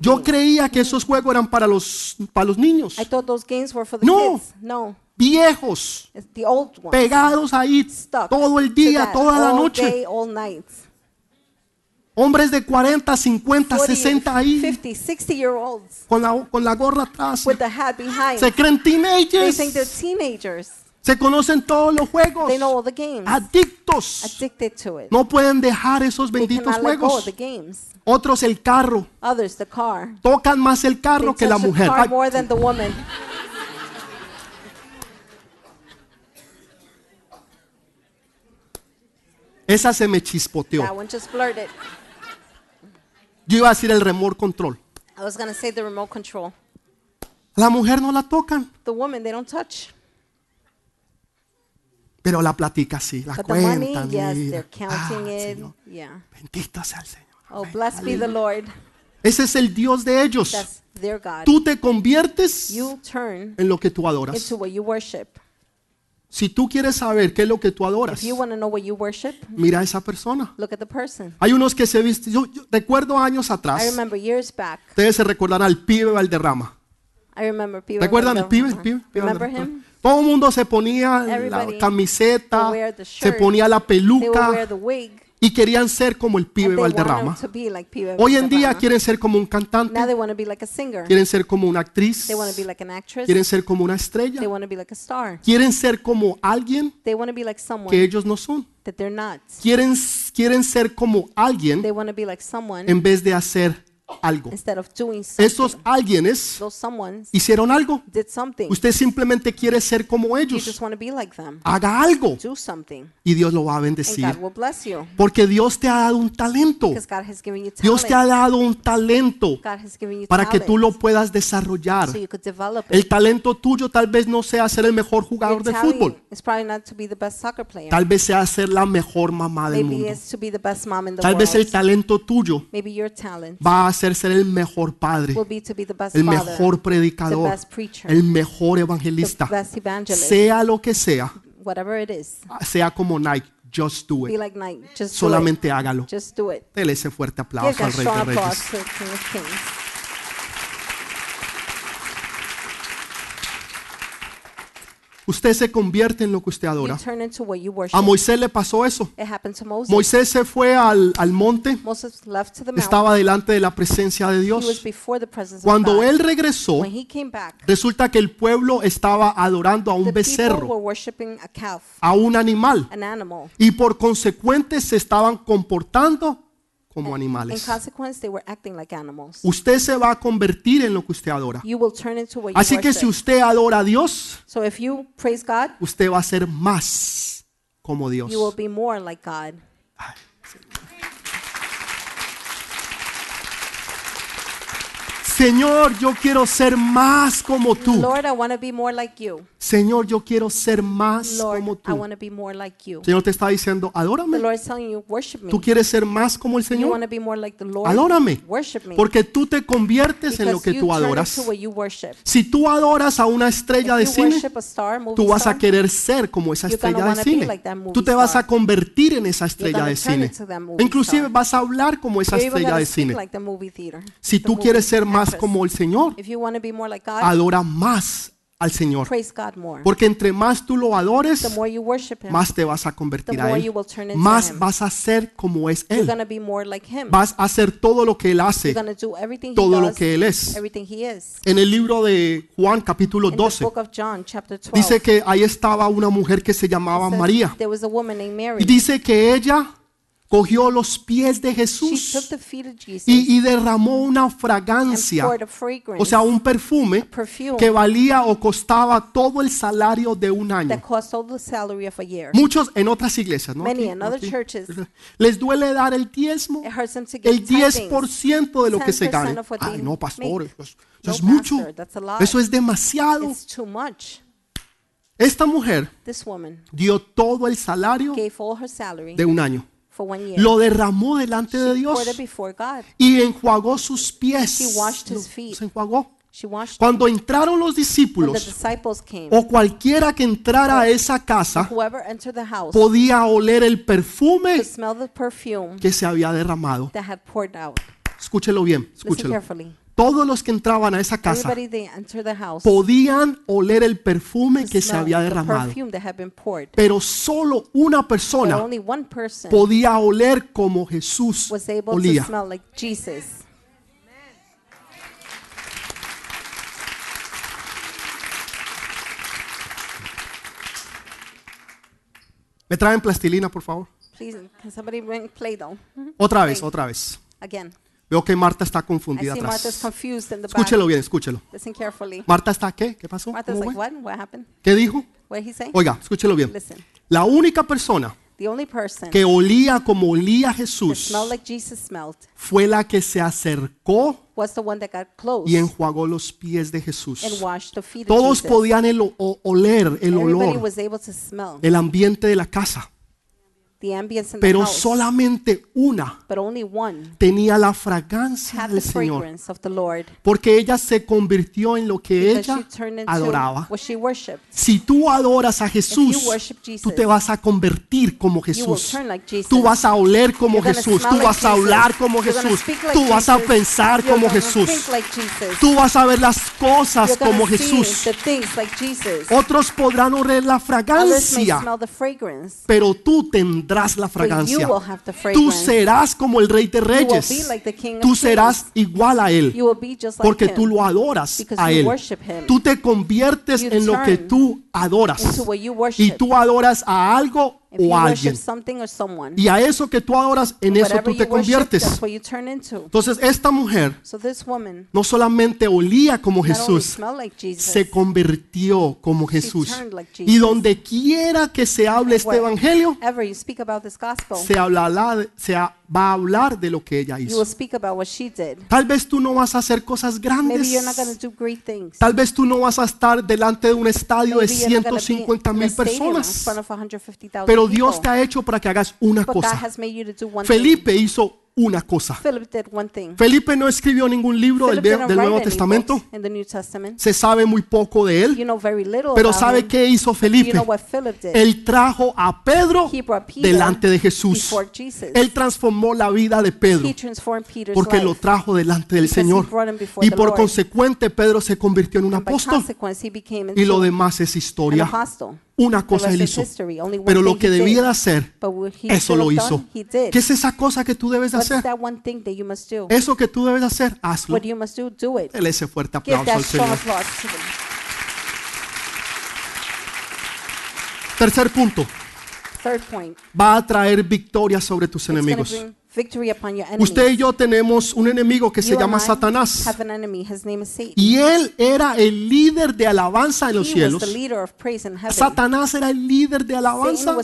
Speaker 1: Yo creía que esos juegos eran para los, para los niños,
Speaker 2: I thought those games were for the
Speaker 1: No.
Speaker 2: No,
Speaker 1: viejos, pegados ahí todo el día, toda la noche. Hombres de 40, 50,
Speaker 2: 40,
Speaker 1: 60 ahí
Speaker 2: 50, 60 year olds
Speaker 1: con la, con la gorra atrás.
Speaker 2: with the hat behind.
Speaker 1: Se creen
Speaker 2: They think they're
Speaker 1: teenagers.
Speaker 2: teenagers.
Speaker 1: Se conocen todos los juegos.
Speaker 2: They know all the games.
Speaker 1: Adictos.
Speaker 2: Addicted to it.
Speaker 1: No pueden dejar esos
Speaker 2: They
Speaker 1: benditos
Speaker 2: let go
Speaker 1: juegos.
Speaker 2: the games.
Speaker 1: Otros el carro.
Speaker 2: Others, the car.
Speaker 1: Tocan más el
Speaker 2: They
Speaker 1: carro que la mujer.
Speaker 2: car more than the woman.
Speaker 1: esa se me chispoteó.
Speaker 2: That one just blurted.
Speaker 1: Yo iba a decir el remote control.
Speaker 2: I was gonna say the remote control.
Speaker 1: La mujer no la tocan,
Speaker 2: The woman, they don't touch.
Speaker 1: pero la platica así, la
Speaker 2: But the money, yes,
Speaker 1: mira.
Speaker 2: they're counting
Speaker 1: Ah,
Speaker 2: it.
Speaker 1: Señor,
Speaker 2: Yeah.
Speaker 1: Bendito sea el Señor.
Speaker 2: Oh,
Speaker 1: Amén.
Speaker 2: blessed be the Lord.
Speaker 1: Ese es el Dios de ellos.
Speaker 2: That's their God.
Speaker 1: Tú te conviertes
Speaker 2: You turn
Speaker 1: en lo que tú adoras.
Speaker 2: into what you worship.
Speaker 1: Si tú quieres saber qué es lo que tú adoras,
Speaker 2: worship,
Speaker 1: mira a esa persona.
Speaker 2: look at the person.
Speaker 1: Hay unos que se visten. Yo, yo recuerdo años
Speaker 2: I
Speaker 1: atrás.
Speaker 2: remember years back.
Speaker 1: Ustedes se recordarán al pibe Valderrama.
Speaker 2: I remember people.
Speaker 1: ¿Recuerdan el pibe? El pibe? Pibe
Speaker 2: Remember
Speaker 1: Valderrama.
Speaker 2: him?
Speaker 1: Todo el mundo se ponía la
Speaker 2: Everybody
Speaker 1: camiseta,
Speaker 2: wear the
Speaker 1: se ponía la peluca. Y querían ser como el pibe Valderrama.
Speaker 2: like Pibe
Speaker 1: Hoy en día quieren ser como un cantante,
Speaker 2: Now they want to be like a singer.
Speaker 1: quieren ser como una actriz,
Speaker 2: They want to be like an actress.
Speaker 1: quieren ser como una
Speaker 2: They
Speaker 1: estrella,
Speaker 2: want to be like a star.
Speaker 1: quieren ser como alguien
Speaker 2: They want to be like someone
Speaker 1: que ellos no son.
Speaker 2: that they're not.
Speaker 1: Quieren, quieren ser como alguien
Speaker 2: They want to be like someone
Speaker 1: en vez de hacer algo.
Speaker 2: instead of doing something.
Speaker 1: Estos alguienes hicieron algo. Usted simplemente quiere ser como ellos.
Speaker 2: just want to be like them.
Speaker 1: Haga algo y Dios lo va a bendecir.
Speaker 2: God will bless you.
Speaker 1: Porque Dios te ha dado un talento.
Speaker 2: Because God has given you talent.
Speaker 1: Dios te ha dado un talento
Speaker 2: God has given you
Speaker 1: para que tú lo puedas desarrollar.
Speaker 2: so you could develop
Speaker 1: El talento tuyo tal vez no sea ser el mejor jugador de fútbol.
Speaker 2: is probably not to be the best soccer player.
Speaker 1: Tal vez sea ser la mejor mamá del
Speaker 2: Maybe
Speaker 1: mundo.
Speaker 2: it's to be the best mom in the
Speaker 1: Tal vez el talento tuyo va a ser ser el mejor padre, el mejor predicador, el mejor evangelista. Sea lo que sea,
Speaker 2: is.
Speaker 1: sea como Nike, just do
Speaker 2: Be
Speaker 1: it.
Speaker 2: like Nike. Just
Speaker 1: Solamente hágalo. Dele ese fuerte aplauso al Rey de Reyes.
Speaker 2: to the King of Kings.
Speaker 1: Usted se convierte en lo que usted adora. A Moisés le pasó eso. Moisés se fue al, al monte, estaba delante de la presencia de Dios. Cuando él regresó,
Speaker 2: when he came back,
Speaker 1: resulta que el pueblo estaba adorando a un becerro,
Speaker 2: a
Speaker 1: un animal,
Speaker 2: an animal.
Speaker 1: y por consecuente se estaban comportando como
Speaker 2: In
Speaker 1: animales.
Speaker 2: consequence, they were acting like animals.
Speaker 1: Usted se va a convertir en lo que usted adora.
Speaker 2: You will turn into what you
Speaker 1: Así que si usted adora a Dios,
Speaker 2: So if you praise God,
Speaker 1: usted va a ser más como Dios.
Speaker 2: you will be more like God.
Speaker 1: Señor, yo quiero ser más como tú.
Speaker 2: Lord, I want to be more like you.
Speaker 1: Señor, yo quiero ser más
Speaker 2: Lord,
Speaker 1: como
Speaker 2: I
Speaker 1: tú.
Speaker 2: want to be more like you.
Speaker 1: Señor te está diciendo,
Speaker 2: The
Speaker 1: adórame.
Speaker 2: Lord is telling you, worship me.
Speaker 1: ¿Tú quieres ser más como el
Speaker 2: You
Speaker 1: Señor?
Speaker 2: want to be more like the Lord.
Speaker 1: Adórame.
Speaker 2: Worship me.
Speaker 1: Porque tú te conviertes en lo
Speaker 2: Because
Speaker 1: que
Speaker 2: you
Speaker 1: tú
Speaker 2: turn
Speaker 1: adoras.
Speaker 2: into what you worship.
Speaker 1: Si tú adoras a una estrella de
Speaker 2: If you
Speaker 1: cine,
Speaker 2: a star,
Speaker 1: tú vas a querer ser como esa estrella de cine.
Speaker 2: like
Speaker 1: Tú te vas a convertir en esa estrella de
Speaker 2: turn
Speaker 1: cine. Inclusive
Speaker 2: star.
Speaker 1: vas a hablar como esa estrella de cine.
Speaker 2: like the.
Speaker 1: Si
Speaker 2: the
Speaker 1: tú quieres ser más
Speaker 2: actress.
Speaker 1: como el Señor,
Speaker 2: If you want to be more like God,
Speaker 1: adora más al Señor.
Speaker 2: praise God more.
Speaker 1: Porque entre más tú lo
Speaker 2: The
Speaker 1: adores,
Speaker 2: Him,
Speaker 1: más te vas a convertir a Él.
Speaker 2: you will turn into
Speaker 1: Más vas a ser como es Él.
Speaker 2: going to be more like Him.
Speaker 1: Vas a hacer todo lo que Él hace, todo lo que Él es. En el libro de Juan capítulo
Speaker 2: In the
Speaker 1: 12
Speaker 2: book of John, chapter 12,
Speaker 1: dice que ahí estaba una mujer que se llamaba María.
Speaker 2: there was a woman named
Speaker 1: Y
Speaker 2: Mary.
Speaker 1: dice que ella cogió los pies de Jesús y, y derramó una fragancia, o sea, un perfume que valía o costaba todo el salario de un año. Muchos en otras iglesias, ¿no?
Speaker 2: Many
Speaker 1: Aquí,
Speaker 2: in other
Speaker 1: aquí.
Speaker 2: churches.
Speaker 1: Les duele dar el diezmo, el
Speaker 2: tithings.
Speaker 1: 10% de lo que se
Speaker 2: 10%
Speaker 1: gane.
Speaker 2: of what
Speaker 1: Ay, no, pastor, eso, es- mucho. Eso es demasiado. Esta mujer dio todo el salario de un año.
Speaker 2: For one year.
Speaker 1: Lo derramó delante de Dios y enjuagó sus pies.
Speaker 2: She washed his
Speaker 1: Lo-
Speaker 2: feet.
Speaker 1: Se enjuagó. Cuando entraron los discípulos
Speaker 2: disciples came,
Speaker 1: o cualquiera que entrara a esa casa podía oler el perfume que se había derramado.
Speaker 2: that had poured out.
Speaker 1: Escúchelo bien, escúchelo. Todos los que entraban a esa casa podían oler el perfume que se había derramado. Pero solo una persona podía oler como Jesús olía.
Speaker 2: smell like Jesus.
Speaker 1: ¿Me traen plastilina, por favor? Otra vez, otra vez.
Speaker 2: Again.
Speaker 1: Veo que Marta está confundida atrás. Escúchelo bien, escúchelo.
Speaker 2: Listen carefully.
Speaker 1: Marta está qué? ¿Qué pasó? ¿Cómo
Speaker 2: like,
Speaker 1: fue?
Speaker 2: what? What happened?
Speaker 1: ¿Qué dijo?
Speaker 2: What did he say?
Speaker 1: Oiga, escúchelo bien. La única persona
Speaker 2: The only person
Speaker 1: que olía como olía Jesús
Speaker 2: smelled like Jesus smelled
Speaker 1: fue la que se acercó
Speaker 2: was the one that got close
Speaker 1: y enjuagó los pies de Jesús. Todos podían el- oler el olor, el ambiente de la casa,
Speaker 2: the ambience in the
Speaker 1: pero
Speaker 2: house,
Speaker 1: solamente una
Speaker 2: but only one
Speaker 1: tenía la fragancia
Speaker 2: had the
Speaker 1: del Señor,
Speaker 2: fragrance of the Lord
Speaker 1: porque ella se convirtió en lo que
Speaker 2: because she
Speaker 1: ella
Speaker 2: turned into
Speaker 1: adoraba.
Speaker 2: what she worshipped.
Speaker 1: Si tú adoras a Jesús,
Speaker 2: Jesus,
Speaker 1: tú te vas a convertir como
Speaker 2: you will
Speaker 1: Jesús.
Speaker 2: turn like Jesus.
Speaker 1: Tú vas a oler como
Speaker 2: You're gonna
Speaker 1: Jesús,
Speaker 2: smell
Speaker 1: tú
Speaker 2: like
Speaker 1: vas a
Speaker 2: Jesus.
Speaker 1: hablar como
Speaker 2: You're gonna
Speaker 1: Jesús,
Speaker 2: speak like
Speaker 1: tú vas a
Speaker 2: Jesus.
Speaker 1: pensar
Speaker 2: You're
Speaker 1: como
Speaker 2: gonna
Speaker 1: Jesús,
Speaker 2: think like Jesus.
Speaker 1: tú vas a ver las cosas
Speaker 2: You're gonna
Speaker 1: como
Speaker 2: see
Speaker 1: Jesús.
Speaker 2: the things like Jesus.
Speaker 1: Otros podrán oler la
Speaker 2: Others may
Speaker 1: fragancia,
Speaker 2: smell the fragrance.
Speaker 1: pero tú tendrás la
Speaker 2: But you
Speaker 1: fragancia. Tú serás como el Rey de Reyes. Tú serás igual a Él, porque tú lo adoras a Él. Tú te conviertes en lo que tú adoras. Y tú adoras a algo
Speaker 2: If
Speaker 1: o alguien.
Speaker 2: something or someone,
Speaker 1: Y a eso que tú adoras, en eso tú te conviertes. Entonces esta mujer
Speaker 2: So this woman
Speaker 1: no solamente olía como Jesús,
Speaker 2: smelled like Jesus,
Speaker 1: se convirtió como Jesús.
Speaker 2: like
Speaker 1: Y donde quiera que se hable este evangelio,
Speaker 2: gospel,
Speaker 1: se, hablará se va a hablar de lo que ella hizo. Tal vez tú no vas a hacer cosas grandes. Tal vez tú no vas a estar delante de un estadio de
Speaker 2: Maybe you're not gonna be
Speaker 1: 150
Speaker 2: in a
Speaker 1: mil personas.
Speaker 2: 150,000
Speaker 1: Pero. Dios te ha hecho para que hagas una cosa. Felipe hizo una cosa. Felipe no escribió ningún libro del, del Nuevo Testamento. Se sabe muy poco de
Speaker 2: You
Speaker 1: él.
Speaker 2: know very little
Speaker 1: Pero ¿sabe qué hizo
Speaker 2: You
Speaker 1: Felipe? Él trajo a Pedro
Speaker 2: He brought Peter
Speaker 1: delante de Jesús. Él transformó la vida de Pedro
Speaker 2: He transformed Peter's
Speaker 1: porque lo trajo delante del Señor. Y por
Speaker 2: Lord.
Speaker 1: consecuente Pedro se convirtió en un apóstol y lo demás es historia. Una cosa él hizo. Pero lo que debía de hacer, eso lo hizo. ¿Qué es esa cosa que tú debes de
Speaker 2: What's
Speaker 1: hacer?
Speaker 2: that one thing that you must do?
Speaker 1: Eso que tú debes de hacer, hazlo.
Speaker 2: What you must do, do it.
Speaker 1: Dele ese fuerte aplauso al Señor. Tercer punto,
Speaker 2: Third point.
Speaker 1: va a traer victoria sobre tus enemigos.
Speaker 2: Bring victory upon your enemies.
Speaker 1: Usted y yo tenemos un enemigo que se llama Satanás. Y él era el líder de alabanza en los cielos. Satanás era el líder de alabanza.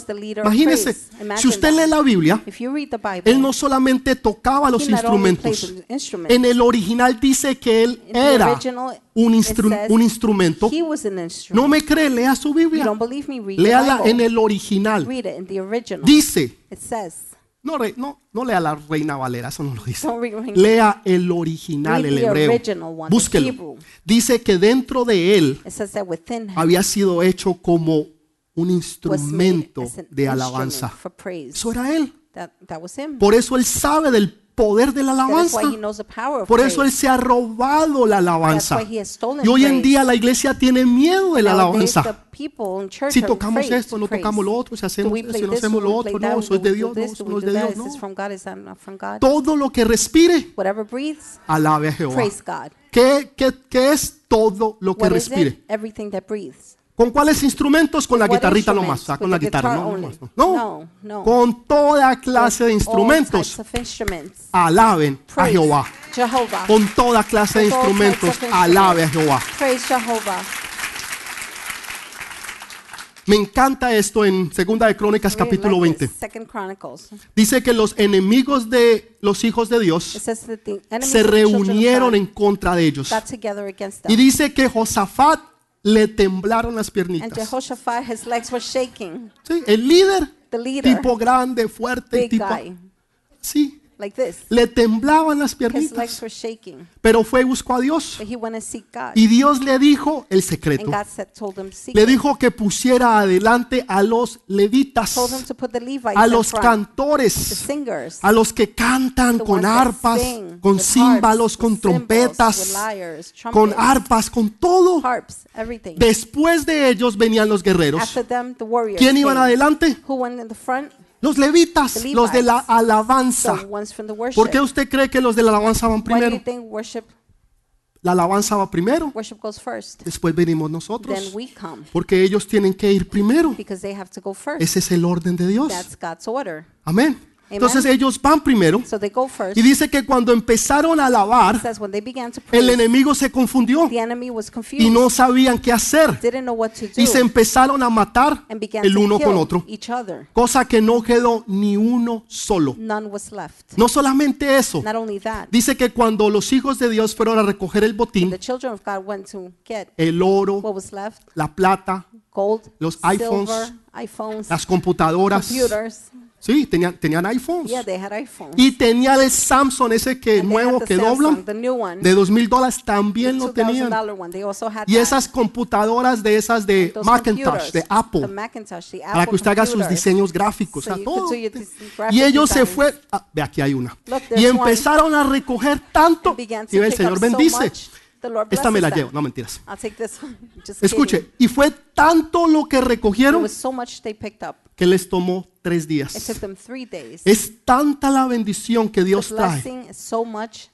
Speaker 1: Imagínese, si usted lee la Biblia,
Speaker 2: If you read the Bible,
Speaker 1: él no solamente tocaba los instrumentos. En el original dice que él era un, instru- un instrumento. No me cree, lea su Biblia. Léala en el original.
Speaker 2: Read it in the original.
Speaker 1: Dice,
Speaker 2: it says,
Speaker 1: no, no, no lea la Reina Valera, eso no lo dice. Lea el original, el hebreo. Búsquelo. Dice que dentro de él había sido hecho como un instrumento de alabanza. Eso era él. Por eso él sabe del poder de la alabanza. Por eso él se ha robado la alabanza. Y hoy en día la iglesia tiene miedo de la alabanza. Si tocamos esto,
Speaker 2: to
Speaker 1: no tocamos lo otro, si hacemos esto, si no hacemos lo otro, no, eso es de Dios, no, eso no es de? Dios, no. Todo lo que respire, alabe a Jehová. ¿Qué, qué, qué es todo lo que respire? ¿Con cuáles instrumentos? Con la guitarrita nomás, sea, con la guitarra,
Speaker 2: guitar
Speaker 1: no, nomás, no. No, con toda clase de instrumentos, alaben a Jehová. Con toda clase de instrumentos, alabe a. Jehová. Me encanta esto en Segunda de Crónicas capítulo
Speaker 2: like
Speaker 1: 20.
Speaker 2: this. Second Chronicles.
Speaker 1: Dice que los enemigos de los hijos de Dios se reunieron en contra de ellos. Y dice que Josafat le temblaron las
Speaker 2: And
Speaker 1: piernitas.
Speaker 2: Jehoshaphat, his legs were shaking.
Speaker 1: Sí, el líder,
Speaker 2: The leader,
Speaker 1: tipo grande, fuerte,
Speaker 2: big
Speaker 1: tipo
Speaker 2: guy,
Speaker 1: sí,
Speaker 2: like this.
Speaker 1: le temblaban las
Speaker 2: His legs
Speaker 1: piernitas.
Speaker 2: were shaking.
Speaker 1: Pero fue y buscó a Dios.
Speaker 2: But he went to seek God.
Speaker 1: Y Dios le dijo el
Speaker 2: And
Speaker 1: secreto.
Speaker 2: God said, told him, seek
Speaker 1: Le
Speaker 2: him.
Speaker 1: dijo que pusiera adelante a los levitas,
Speaker 2: Told him to put the Levites
Speaker 1: a
Speaker 2: in
Speaker 1: los
Speaker 2: front, the
Speaker 1: cantores,
Speaker 2: singers,
Speaker 1: a los que cantan
Speaker 2: the
Speaker 1: con
Speaker 2: that
Speaker 1: arpas,
Speaker 2: sing,
Speaker 1: con
Speaker 2: with
Speaker 1: címbalos,
Speaker 2: harps,
Speaker 1: con
Speaker 2: with cymbals, with
Speaker 1: trompetas,
Speaker 2: lyres,
Speaker 1: con
Speaker 2: trumpets,
Speaker 1: arpas, con todo.
Speaker 2: harps, everything.
Speaker 1: Después de ellos venían los guerreros.
Speaker 2: After them, the warriors
Speaker 1: ¿Quién iban
Speaker 2: came.
Speaker 1: adelante?
Speaker 2: Who went in the front?
Speaker 1: Los levitas,
Speaker 2: The
Speaker 1: los de la alabanza. ¿Por qué usted cree que los de la alabanza van primero? La alabanza va primero,
Speaker 2: worship goes first?
Speaker 1: después venimos
Speaker 2: Then
Speaker 1: nosotros.
Speaker 2: we come
Speaker 1: Porque ellos tienen que ir primero.
Speaker 2: because they have to go first.
Speaker 1: Ese es el orden de Dios.
Speaker 2: That's God's order.
Speaker 1: Amén. Entonces ellos van primero.
Speaker 2: So they go first.
Speaker 1: Y dice que cuando empezaron a alabar, el enemigo se confundió y no sabían qué hacer. Y se empezaron a matar el uno con otro.
Speaker 2: each other.
Speaker 1: Cosa que no quedó ni uno solo. No solamente eso. Dice que cuando los hijos de Dios fueron a recoger el botín,
Speaker 2: the children of God went to get
Speaker 1: el oro,
Speaker 2: what was left:
Speaker 1: la plata,
Speaker 2: gold,
Speaker 1: Los
Speaker 2: iPhones,
Speaker 1: las computadoras. Sí, tenían, tenían iPhones.
Speaker 2: Yeah, they had iPhones.
Speaker 1: Y tenían el Samsung ese que
Speaker 2: And
Speaker 1: nuevo que
Speaker 2: Samsung, one,
Speaker 1: de dos mil dólares también lo
Speaker 2: $2,000
Speaker 1: tenían. Y esas computadoras de esas de Macintosh, de Apple,
Speaker 2: the Macintosh, the
Speaker 1: para
Speaker 2: Apple
Speaker 1: que usted haga sus diseños gráficos,
Speaker 2: So
Speaker 1: todo. Y ellos se fue, ah, ve aquí hay una.
Speaker 2: Look,
Speaker 1: Y empezaron a recoger tanto. Y el Señor
Speaker 2: so
Speaker 1: bendice.
Speaker 2: Lord
Speaker 1: Esta me la llevo, no mentiras.
Speaker 2: I'll take this one. Just
Speaker 1: Escuche, y fue tanto lo que recogieron
Speaker 2: so
Speaker 1: que les tomó tres días. Es tanta la bendición que Dios trae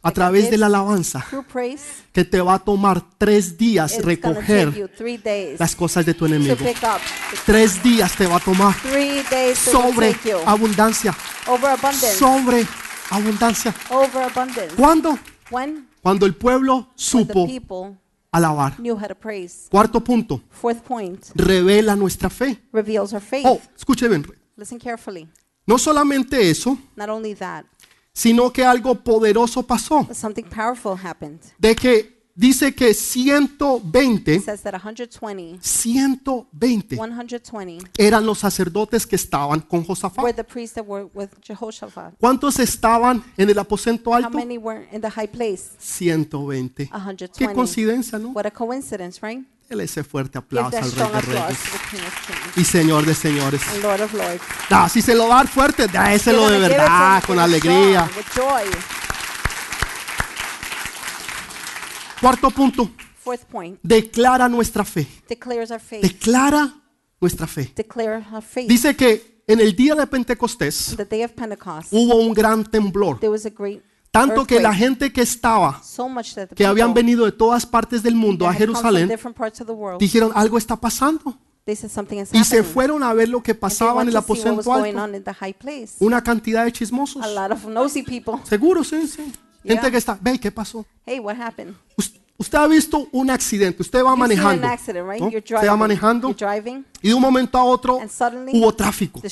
Speaker 1: a través de la alabanza que te va a tomar tres días recoger las cosas de tu enemigo. Tres días te va a tomar sobre abundancia. Sobre abundancia. ¿Cuándo? Cuando el pueblo supo alabar. Cuarto punto, revela nuestra fe. Oh, escuche bien.
Speaker 2: Listen carefully.
Speaker 1: No solamente eso,
Speaker 2: Not only that,
Speaker 1: sino que algo poderoso pasó.
Speaker 2: but something powerful happened.
Speaker 1: De que dice que 120,
Speaker 2: It says that 120,
Speaker 1: 120
Speaker 2: 120
Speaker 1: eran los sacerdotes que estaban con
Speaker 2: were
Speaker 1: Josafat.
Speaker 2: the priests that were with Jehoshaphat.
Speaker 1: ¿Cuántos estaban en el aposento
Speaker 2: How
Speaker 1: alto?
Speaker 2: many were in the high place?
Speaker 1: 120.
Speaker 2: 120.
Speaker 1: Qué coincidencia, ¿no?
Speaker 2: What a coincidence, right?
Speaker 1: Dele ese fuerte aplauso al Rey de Reyes y Señor de Señores.
Speaker 2: Lord of Lords.
Speaker 1: Ah, si se lo va a dar fuerte, déselo de verdad, con alegría. Cuarto punto,
Speaker 2: Fourth point,
Speaker 1: declara nuestra fe.
Speaker 2: declares our faith.
Speaker 1: Declara nuestra fe.
Speaker 2: Declare our faith.
Speaker 1: Dice que en el día de Pentecostés hubo un gran temblor, tanto que la gente que estaba, que habían venido de todas partes del mundo a Jerusalén, dijeron algo está pasando y se fueron a ver lo que pasaba en el aposento alto. Una cantidad de chismosos. Seguro, sí, sí. Gente que está, ve, ¿qué pasó?
Speaker 2: Hey, what happened?
Speaker 1: Us- Usted ha visto un accidente, usted va
Speaker 2: You've
Speaker 1: manejando,
Speaker 2: an accident, right?
Speaker 1: ¿no?
Speaker 2: You're
Speaker 1: usted va manejando y de un momento a otro
Speaker 2: suddenly
Speaker 1: hubo tráfico. Y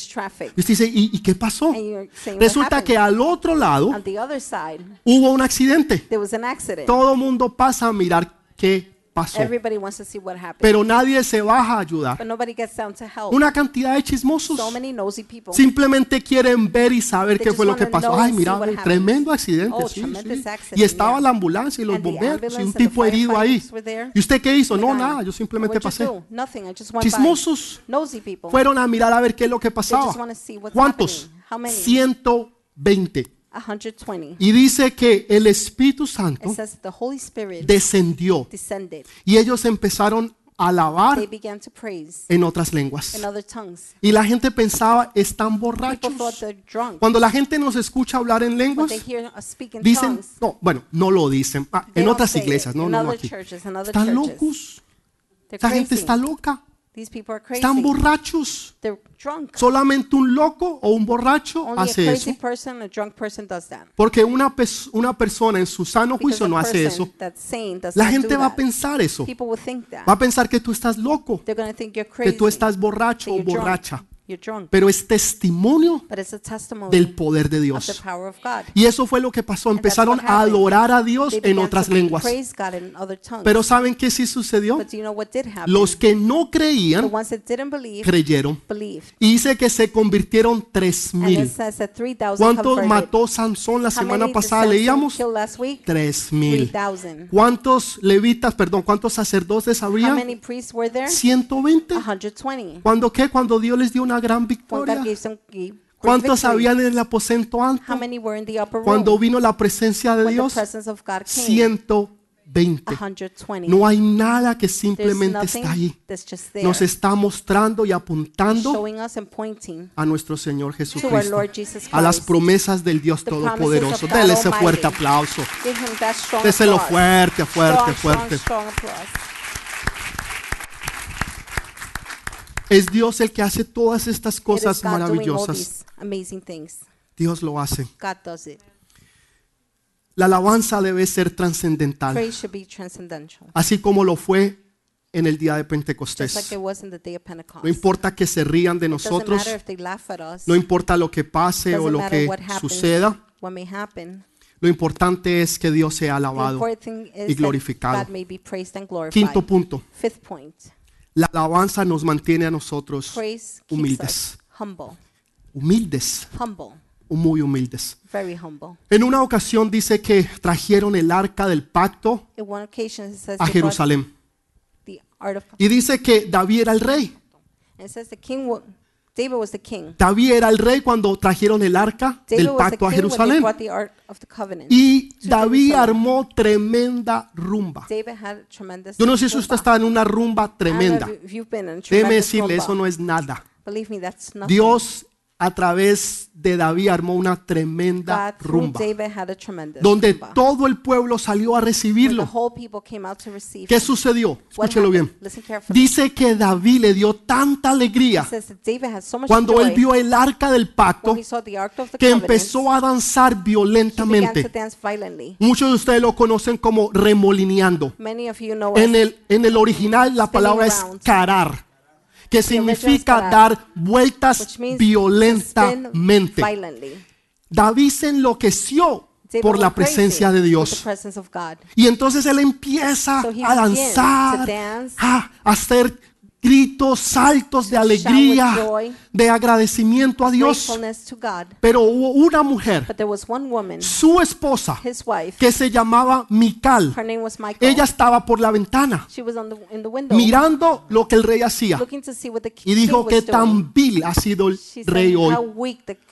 Speaker 1: usted dice, ¿y, y qué pasó?
Speaker 2: Saying,
Speaker 1: Resulta que al otro lado
Speaker 2: side,
Speaker 1: hubo un accidente.
Speaker 2: there was an accident.
Speaker 1: Todo el mundo pasa a mirar qué pasó,
Speaker 2: Everybody wants to see what happened.
Speaker 1: pero nadie se baja a ayudar.
Speaker 2: but nobody gets down to help.
Speaker 1: Una cantidad de chismosos simplemente quieren ver y saber qué fue lo que pasó. Ay, mira, tremendo accidente,
Speaker 2: Oh,
Speaker 1: sí,
Speaker 2: tremendous
Speaker 1: sí.
Speaker 2: accident,
Speaker 1: Y estaba la ambulancia y los bomberos y
Speaker 2: ambulance
Speaker 1: un tipo herido ahí. ¿Y usted qué hizo? No,
Speaker 2: Guy,
Speaker 1: nada, yo simplemente pasé. Chismosos fueron a mirar a ver qué es lo que pasaba. ¿Cuántos?
Speaker 2: happening. How many?
Speaker 1: 120.
Speaker 2: 120.
Speaker 1: Y dice que el Espíritu Santo
Speaker 2: It says that the Holy Spirit
Speaker 1: descendió
Speaker 2: descended.
Speaker 1: y ellos empezaron a alabar
Speaker 2: They began to praise
Speaker 1: en otras lenguas.
Speaker 2: in other tongues.
Speaker 1: Y la gente pensaba, están
Speaker 2: People thought
Speaker 1: borrachos.
Speaker 2: they're drunk.
Speaker 1: Cuando la gente nos escucha hablar en
Speaker 2: When
Speaker 1: lenguas,
Speaker 2: they hear us speak in
Speaker 1: dicen,
Speaker 2: tongues,
Speaker 1: no, bueno, no lo dicen, ah,
Speaker 2: they
Speaker 1: en
Speaker 2: don't
Speaker 1: otras
Speaker 2: say it.
Speaker 1: iglesias, no,
Speaker 2: in
Speaker 1: no, no
Speaker 2: other
Speaker 1: aquí.
Speaker 2: churches, in other
Speaker 1: Están
Speaker 2: churches.
Speaker 1: locos,
Speaker 2: They're
Speaker 1: esa gente
Speaker 2: crazy.
Speaker 1: está loca,
Speaker 2: These people are crazy.
Speaker 1: están borrachos.
Speaker 2: They're drunk.
Speaker 1: Solamente un loco o un borracho
Speaker 2: Only a
Speaker 1: hace
Speaker 2: crazy
Speaker 1: eso.
Speaker 2: person, a drunk person does that.
Speaker 1: Porque una, pers- una persona en su sano
Speaker 2: Because
Speaker 1: juicio
Speaker 2: a
Speaker 1: no hace
Speaker 2: person
Speaker 1: eso.
Speaker 2: that's sane does
Speaker 1: La
Speaker 2: not
Speaker 1: gente
Speaker 2: do
Speaker 1: va a
Speaker 2: that.
Speaker 1: pensar eso.
Speaker 2: People will think that.
Speaker 1: Va a pensar que tú estás loco,
Speaker 2: They're going to think you're
Speaker 1: que
Speaker 2: crazy.
Speaker 1: tú estás borracho o borracha. Pero es testimonio del poder de Dios. Y eso fue lo que pasó. Empezaron a adorar a Dios en otras lenguas. Pero ¿saben qué sí sucedió? Los que no creían creyeron. Y dice que se convirtieron tres mil.
Speaker 2: says that 3,000
Speaker 1: ¿Cuántos mató Sansón la semana pasada? Leíamos tres mil.
Speaker 2: 3,000.
Speaker 1: ¿Cuántos levitas, perdón, cuántos sacerdotes? 120.
Speaker 2: 120.
Speaker 1: ¿Cuándo qué? Cuando Dios les dio una gran
Speaker 2: When
Speaker 1: victoria. ¿Cuántos habían en el aposento alto? Cuando vino la presencia de Dios,
Speaker 2: the presence of God came?
Speaker 1: 120.
Speaker 2: 120.
Speaker 1: No hay nada que simplemente está ahí. Nos está mostrando y apuntando a nuestro Señor Jesucristo, a las promesas del Dios Todopoderoso. Dele ese fuerte aplauso. Déselo fuerte, fuerte, fuerte. Es Dios el que hace todas estas cosas maravillosas. Dios lo hace. La alabanza debe ser trascendental, así como lo fue en el día de Pentecostés. No importa que se rían de nosotros, no importa lo que pase o lo que suceda,
Speaker 2: what may happen.
Speaker 1: lo importante es que Dios sea alabado. y glorificado. Quinto punto. La alabanza nos mantiene a nosotros humildes, humildes, muy humildes.
Speaker 2: Very humble.
Speaker 1: En una ocasión dice que trajeron el arca del pacto a Jerusalén. Y dice que David era el rey.
Speaker 2: David was the king.
Speaker 1: David era el rey cuando trajeron el arca
Speaker 2: David
Speaker 1: del
Speaker 2: was the
Speaker 1: pacto a
Speaker 2: king when they
Speaker 1: Jerusalén.
Speaker 2: brought the ark of the covenant.
Speaker 1: Y David armó tremenda rumba.
Speaker 2: David had tremendous
Speaker 1: Yo no sé si usted está en una rumba
Speaker 2: I don't
Speaker 1: tremenda.
Speaker 2: know if you've been in a
Speaker 1: Déjeme
Speaker 2: tremendous
Speaker 1: decirle,
Speaker 2: rumba.
Speaker 1: eso no es nada.
Speaker 2: Believe me, that's nothing.
Speaker 1: Dios a través de David armó una tremenda
Speaker 2: God
Speaker 1: rumba. Donde
Speaker 2: rumba.
Speaker 1: todo el pueblo salió a recibirlo. ¿Qué sucedió? Escúchelo bien. Dice que David le dio tanta alegría
Speaker 2: so
Speaker 1: cuando él vio el arca del pacto que empezó a danzar violentamente. Muchos de ustedes lo conocen como remolineando.
Speaker 2: You know
Speaker 1: En el, en el original la palabra es carar, que significa dar vueltas violentamente. David se enloqueció por la presencia de Dios. Y entonces él empieza a danzar, a hacer gritos, saltos de alegría, de agradecimiento a Dios. Pero hubo una mujer, su esposa, que se llamaba Mical. Ella estaba por la ventana mirando lo que el rey hacía y dijo que tan vil ha sido el rey hoy.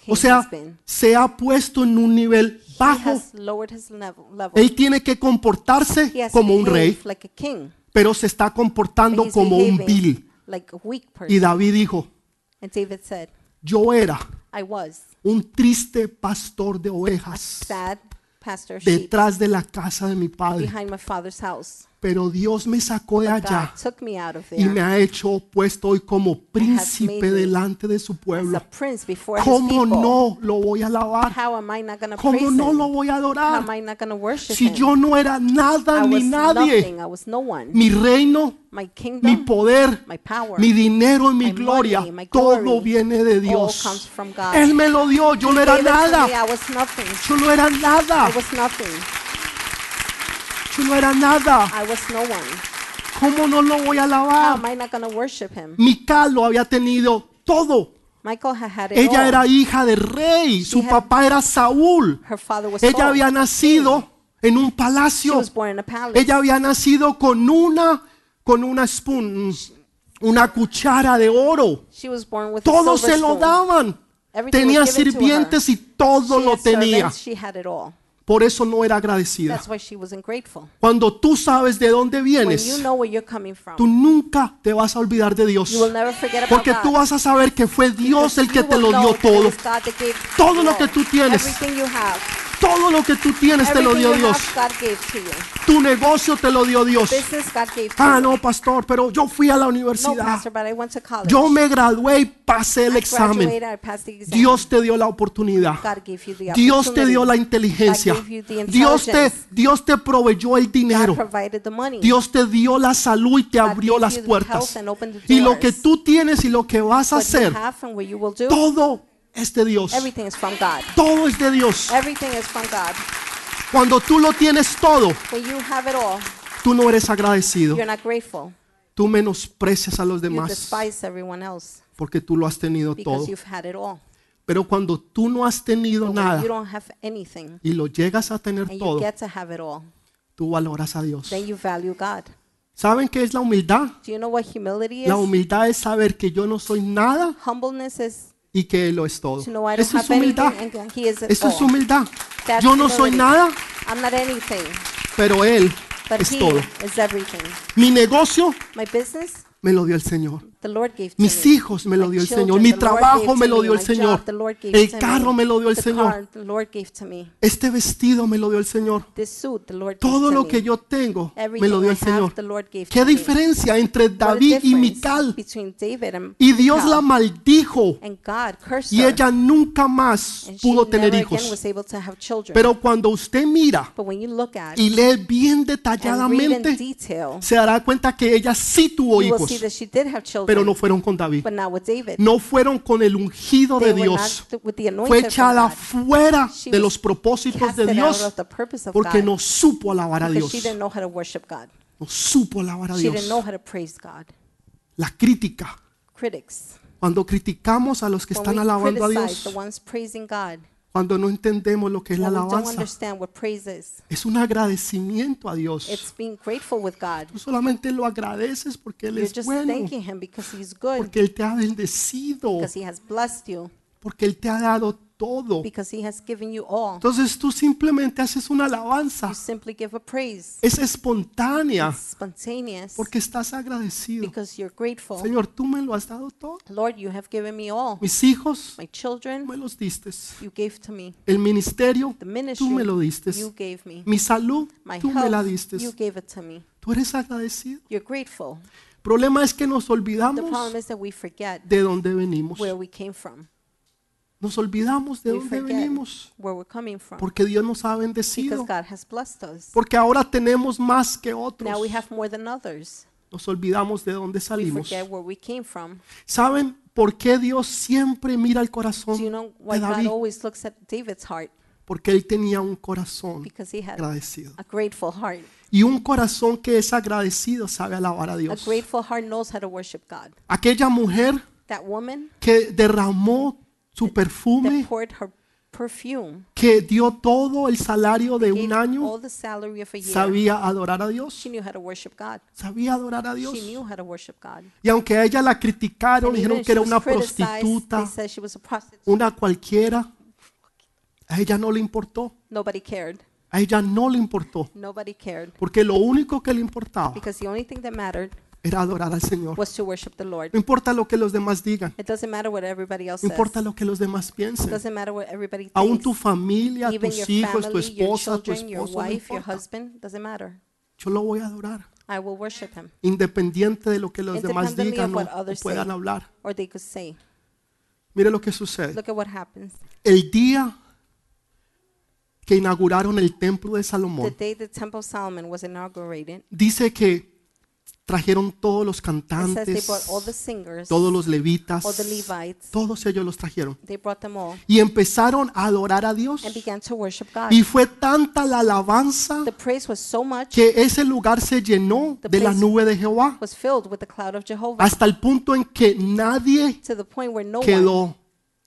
Speaker 1: O sea, se ha puesto en un nivel bajo. Él tiene que comportarse como un rey. Pero se está comportando como un vil.
Speaker 2: like
Speaker 1: Y. David dijo,
Speaker 2: said,
Speaker 1: yo era
Speaker 2: was
Speaker 1: un triste pastor de ovejas
Speaker 2: pastor
Speaker 1: detrás de la casa de mi padre, pero Dios me sacó de allá y me ha hecho puesto hoy como príncipe delante de su pueblo. ¿Cómo no lo voy a alabar? ¿Cómo no lo voy a adorar? Si yo no era nada ni nadie, mi reino, mi poder, mi dinero y mi gloria, todo viene de Dios. Él me lo dio, yo no era nada, yo no era nada,
Speaker 2: I was nothing.
Speaker 1: yo no era nada.
Speaker 2: I was no one.
Speaker 1: ¿Cómo no lo voy a
Speaker 2: How am
Speaker 1: alabar?
Speaker 2: I not going to worship him?
Speaker 1: Mical lo había tenido todo.
Speaker 2: Michael had had it
Speaker 1: Ella
Speaker 2: all.
Speaker 1: era hija de rey, su
Speaker 2: had-
Speaker 1: papá era Saúl.
Speaker 2: Her father was
Speaker 1: Ella
Speaker 2: Saul.
Speaker 1: había nacido en un
Speaker 2: She
Speaker 1: palacio.
Speaker 2: was born in a palace.
Speaker 1: Ella había nacido con una con una spoon, una cuchara de oro.
Speaker 2: She was born with a silver
Speaker 1: se lo
Speaker 2: spoon.
Speaker 1: daban.
Speaker 2: Everything
Speaker 1: Tenía
Speaker 2: was given to her.
Speaker 1: sirvientes y todo
Speaker 2: She
Speaker 1: lo
Speaker 2: had
Speaker 1: tenía.
Speaker 2: servants, She had it all.
Speaker 1: Por eso no era agradecida. Cuando tú sabes de dónde vienes,
Speaker 2: know where you're coming from,
Speaker 1: tú nunca te vas a olvidar de Dios.
Speaker 2: you will never forget about
Speaker 1: Porque tú vas a saber que fue Dios el que te lo dio todo. Todo lo que tú tienes. Todo lo que tú tienes te lo dio Dios. Tu negocio te lo dio Dios. Ah, no, pastor, pero yo fui a la universidad. Yo me gradué y pasé el examen. Dios te dio la oportunidad. Dios te dio la inteligencia. Dios te. Dios te proveyó el dinero. Dios te dio la salud y te abrió las puertas. Y lo que tú tienes y lo que vas a hacer, todo es de Dios.
Speaker 2: everything is from God.
Speaker 1: Todo es de Dios.
Speaker 2: Everything is from God.
Speaker 1: Cuando tú lo tienes todo,
Speaker 2: When you have it all,
Speaker 1: tú no eres agradecido.
Speaker 2: you're not grateful.
Speaker 1: Tú menosprecias a los
Speaker 2: You
Speaker 1: demás
Speaker 2: despise everyone else
Speaker 1: porque tú lo has tenido
Speaker 2: because
Speaker 1: todo.
Speaker 2: you've had it all.
Speaker 1: Pero cuando tú no has tenido
Speaker 2: But when
Speaker 1: nada
Speaker 2: you don't have anything
Speaker 1: y lo llegas a tener
Speaker 2: and you
Speaker 1: todo,
Speaker 2: get to have it all,
Speaker 1: tú valoras a Dios.
Speaker 2: then you value God.
Speaker 1: ¿Saben qué es la humildad?
Speaker 2: Do you know what humility is?
Speaker 1: La humildad es saber que yo no soy nada
Speaker 2: Humbleness is
Speaker 1: y que Él lo es todo. Eso es humildad. Eso es humildad.
Speaker 2: That's
Speaker 1: Yo no soy nada,
Speaker 2: I'm not anything,
Speaker 1: pero Él
Speaker 2: but
Speaker 1: es
Speaker 2: He
Speaker 1: todo.
Speaker 2: is everything.
Speaker 1: Mi negocio
Speaker 2: My business,
Speaker 1: me lo dio el Señor.
Speaker 2: The Lord gave to
Speaker 1: Mis
Speaker 2: me.
Speaker 1: hijos me lo dio el
Speaker 2: children,
Speaker 1: Señor. Mi trabajo me lo dio el Señor. El carro me lo dio el Señor. Este vestido me lo dio el Señor. Todo
Speaker 2: to
Speaker 1: lo que yo tengo me lo dio el Señor. ¿Qué diferencia entre David y Mical?
Speaker 2: between David and
Speaker 1: Y Dios la maldijo
Speaker 2: And God cursed
Speaker 1: y ella nunca más pudo tener hijos. Pero cuando usted mira y lee bien detalladamente, se dará cuenta que ella sí tuvo hijos, pero no fueron con David.
Speaker 2: but not with David.
Speaker 1: No fueron con el ungido
Speaker 2: they
Speaker 1: de Dios.
Speaker 2: with the
Speaker 1: Fue echada fuera de los propósitos de Dios porque no supo alabar a Dios. No supo alabar a Dios. La crítica.
Speaker 2: Critics,
Speaker 1: Cuando criticamos a los que
Speaker 2: when
Speaker 1: están alabando a Dios, cuando no entendemos lo que es la alabanza, es un agradecimiento a Dios. Tú solamente lo agradeces porque Él es
Speaker 2: just
Speaker 1: bueno,
Speaker 2: thanking Him because He's good,
Speaker 1: porque Él te ha bendecido,
Speaker 2: because He has blessed you,
Speaker 1: porque Él te ha dado todo.
Speaker 2: because He has given you all.
Speaker 1: Entonces tú simplemente haces una alabanza.
Speaker 2: You simply give a praise.
Speaker 1: Es espontánea
Speaker 2: It's spontaneous
Speaker 1: porque estás agradecido.
Speaker 2: because you're grateful.
Speaker 1: Señor, tú me lo has dado todo.
Speaker 2: Lord, you have given me all.
Speaker 1: Mis hijos
Speaker 2: My children,
Speaker 1: me los diste.
Speaker 2: you gave to me.
Speaker 1: El ministerio,
Speaker 2: The
Speaker 1: tú
Speaker 2: ministry,
Speaker 1: me lo diste.
Speaker 2: you gave me.
Speaker 1: Mi salud,
Speaker 2: My
Speaker 1: tú me la diste.
Speaker 2: you gave it to me.
Speaker 1: Tú eres agradecido.
Speaker 2: You're grateful.
Speaker 1: El problema es que nos
Speaker 2: The
Speaker 1: olvidamos
Speaker 2: problem is that we forget
Speaker 1: de dónde venimos.
Speaker 2: where we came from.
Speaker 1: Nos olvidamos de dónde venimos. Porque Dios nos ha bendecido. Porque ahora tenemos más que otros. Nos olvidamos de dónde salimos. ¿Saben por qué Dios siempre mira el corazón
Speaker 2: Do you know
Speaker 1: de
Speaker 2: why God
Speaker 1: David?
Speaker 2: always looks at David's heart?
Speaker 1: Porque él tenía un corazón
Speaker 2: because he had
Speaker 1: agradecido.
Speaker 2: a grateful heart.
Speaker 1: Y un corazón que es agradecido sabe alabar a Dios.
Speaker 2: grateful heart knows how to worship God.
Speaker 1: Aquella mujer
Speaker 2: That woman
Speaker 1: que derramó su perfume, que dio todo el salario de un año, sabía adorar a Dios. Sabía adorar a Dios. Y aunque a ella la criticaron, dijeron que era una prostituta, una cualquiera, a ella no le importó. A ella no le importó. Porque lo único que le importaba
Speaker 2: The
Speaker 1: era adorar al Señor.
Speaker 2: was to worship the Lord.
Speaker 1: No importa lo que los demás digan.
Speaker 2: It doesn't matter what everybody else
Speaker 1: No
Speaker 2: says.
Speaker 1: importa lo que los demás
Speaker 2: It
Speaker 1: piensen.
Speaker 2: doesn't matter what everybody
Speaker 1: Aún
Speaker 2: thinks.
Speaker 1: tu familia,
Speaker 2: Even
Speaker 1: tus
Speaker 2: your
Speaker 1: hijos, tu
Speaker 2: your
Speaker 1: esposa, tu
Speaker 2: your
Speaker 1: esposo, no
Speaker 2: wife, your
Speaker 1: importa.
Speaker 2: husband, doesn't matter.
Speaker 1: Yo lo voy a adorar.
Speaker 2: I will worship him.
Speaker 1: Independiente de lo que los demás digan
Speaker 2: of
Speaker 1: o,
Speaker 2: what
Speaker 1: o
Speaker 2: others
Speaker 1: puedan
Speaker 2: say.
Speaker 1: hablar.
Speaker 2: Or they could say,
Speaker 1: Mire lo que sucede.
Speaker 2: look at what happens.
Speaker 1: El día que inauguraron el templo de
Speaker 2: The
Speaker 1: Salomón,
Speaker 2: day the Temple of Solomon was inaugurated,
Speaker 1: dice que trajeron todos los cantantes,
Speaker 2: singers,
Speaker 1: todos los levitas,
Speaker 2: Levites,
Speaker 1: todos ellos los trajeron. Y empezaron a adorar a Dios.
Speaker 2: and began to worship God.
Speaker 1: Y fue tanta la alabanza
Speaker 2: The praise was so much,
Speaker 1: que ese lugar se llenó de la nube de Jehová
Speaker 2: was filled with the cloud of Jehovah,
Speaker 1: hasta el punto en que nadie
Speaker 2: no
Speaker 1: quedó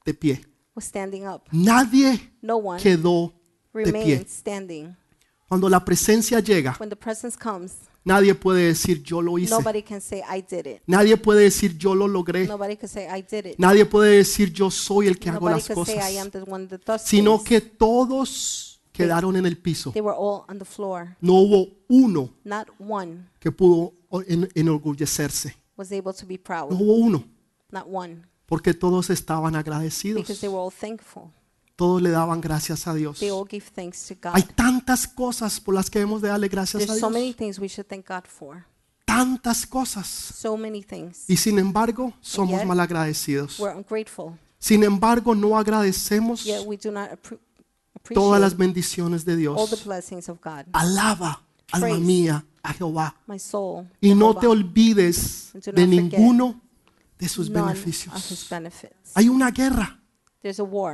Speaker 1: de pie. Nadie
Speaker 2: No
Speaker 1: quedó de pie.
Speaker 2: standing.
Speaker 1: Cuando la presencia llega,
Speaker 2: comes,
Speaker 1: nadie puede decir yo lo hice.
Speaker 2: nobody can say, I did it.
Speaker 1: Nadie puede decir yo lo logré.
Speaker 2: Nobody can say, I did it.
Speaker 1: Nadie puede decir yo soy el que hago las
Speaker 2: can say, I
Speaker 1: cosas.
Speaker 2: am the one that does
Speaker 1: Sino
Speaker 2: things.
Speaker 1: que todos quedaron en el piso.
Speaker 2: They were all on the floor.
Speaker 1: No hubo uno
Speaker 2: Not one
Speaker 1: que pudo en- enorgullecerse.
Speaker 2: was able to be
Speaker 1: No
Speaker 2: proud.
Speaker 1: hubo uno.
Speaker 2: Not one.
Speaker 1: Porque todos estaban agradecidos.
Speaker 2: Because they were all thankful.
Speaker 1: Todos le daban gracias a Dios.
Speaker 2: They all gave thanks to
Speaker 1: Hay
Speaker 2: God.
Speaker 1: tantas cosas por las que debemos de darle gracias a
Speaker 2: There's so many
Speaker 1: Dios.
Speaker 2: things we should thank God for.
Speaker 1: Tantas cosas.
Speaker 2: So many things.
Speaker 1: Y sin embargo, somos
Speaker 2: yet,
Speaker 1: malagradecidos.
Speaker 2: We're ungrateful.
Speaker 1: Sin embargo, no agradecemos
Speaker 2: Yet we do not appre-
Speaker 1: todas las bendiciones de
Speaker 2: all the
Speaker 1: Dios.
Speaker 2: blessings of God.
Speaker 1: Alaba, alma
Speaker 2: Praise.
Speaker 1: mía, a Jehová.
Speaker 2: My soul.
Speaker 1: Y no
Speaker 2: Jehovah,
Speaker 1: te olvides
Speaker 2: And do
Speaker 1: de
Speaker 2: forget
Speaker 1: ninguno de sus
Speaker 2: none of his
Speaker 1: beneficios.
Speaker 2: benefits.
Speaker 1: Hay una guerra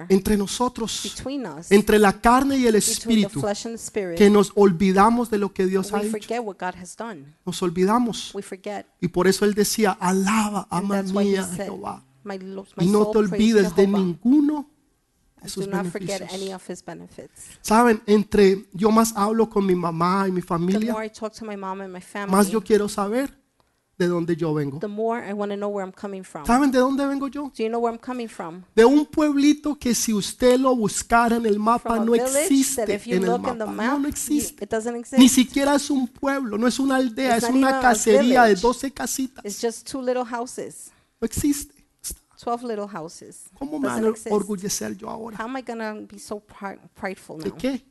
Speaker 1: entre nosotros,
Speaker 2: between us,
Speaker 1: entre la carne y el
Speaker 2: between the
Speaker 1: espíritu,
Speaker 2: flesh and the spirit.
Speaker 1: que nos olvidamos de lo que Dios ha
Speaker 2: We
Speaker 1: hecho.
Speaker 2: forget what God has done.
Speaker 1: Nos olvidamos.
Speaker 2: We forget.
Speaker 1: Y por eso Él decía, alaba,
Speaker 2: And
Speaker 1: ama mía, Jehová. Y no te olvides de ninguno de sus
Speaker 2: Do not forget
Speaker 1: beneficios.
Speaker 2: any of his benefits.
Speaker 1: Saben, entre yo más hablo con mi mamá y mi familia,
Speaker 2: more I talk to my mom and my
Speaker 1: más yo quiero saber de dónde yo vengo.
Speaker 2: the more I want to know where I'm coming from.
Speaker 1: ¿Saben de dónde vengo yo?
Speaker 2: Do you know where I'm coming from?
Speaker 1: De un pueblito que si usted lo buscara en el mapa
Speaker 2: From a
Speaker 1: no
Speaker 2: village that
Speaker 1: existe
Speaker 2: if you
Speaker 1: en el
Speaker 2: look in the
Speaker 1: mapa.
Speaker 2: map,
Speaker 1: No,
Speaker 2: you-
Speaker 1: existe.
Speaker 2: it doesn't
Speaker 1: Ni
Speaker 2: exist.
Speaker 1: siquiera es un pueblo, no es una aldea,
Speaker 2: It's
Speaker 1: es
Speaker 2: not
Speaker 1: una
Speaker 2: even a
Speaker 1: cacería de
Speaker 2: village.
Speaker 1: 12 casitas.
Speaker 2: It's just two little houses,
Speaker 1: No existe.
Speaker 2: 12 little houses.
Speaker 1: ¿Cómo me
Speaker 2: Doesn't
Speaker 1: a
Speaker 2: exist.
Speaker 1: orgullecer yo ahora?
Speaker 2: How am I going to be so pri- prideful
Speaker 1: ¿De
Speaker 2: now?
Speaker 1: qué?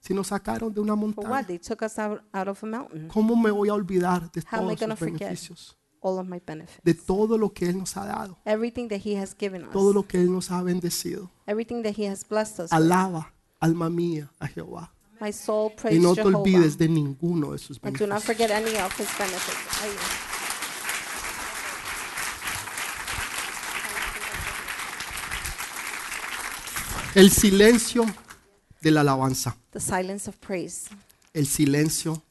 Speaker 1: Si nos sacaron de una
Speaker 2: For what?
Speaker 1: montaña,
Speaker 2: They took us out, out of a mountain.
Speaker 1: ¿cómo me voy a olvidar de
Speaker 2: How am I
Speaker 1: todos
Speaker 2: gonna
Speaker 1: sus
Speaker 2: forget?
Speaker 1: beneficios?
Speaker 2: All of my benefits.
Speaker 1: De todo lo que Él nos ha dado,
Speaker 2: Everything that he has given us.
Speaker 1: todo lo que Él nos ha bendecido.
Speaker 2: Everything that he has blessed us with.
Speaker 1: Alaba, alma mía, a Jehová.
Speaker 2: My soul
Speaker 1: Y
Speaker 2: praise
Speaker 1: no te
Speaker 2: Jehovah.
Speaker 1: olvides de ninguno de sus
Speaker 2: And do not
Speaker 1: beneficios.
Speaker 2: forget any of his benefits. Ay.
Speaker 1: El silencio de la alabanza.
Speaker 2: The silence of praise.
Speaker 1: El silencio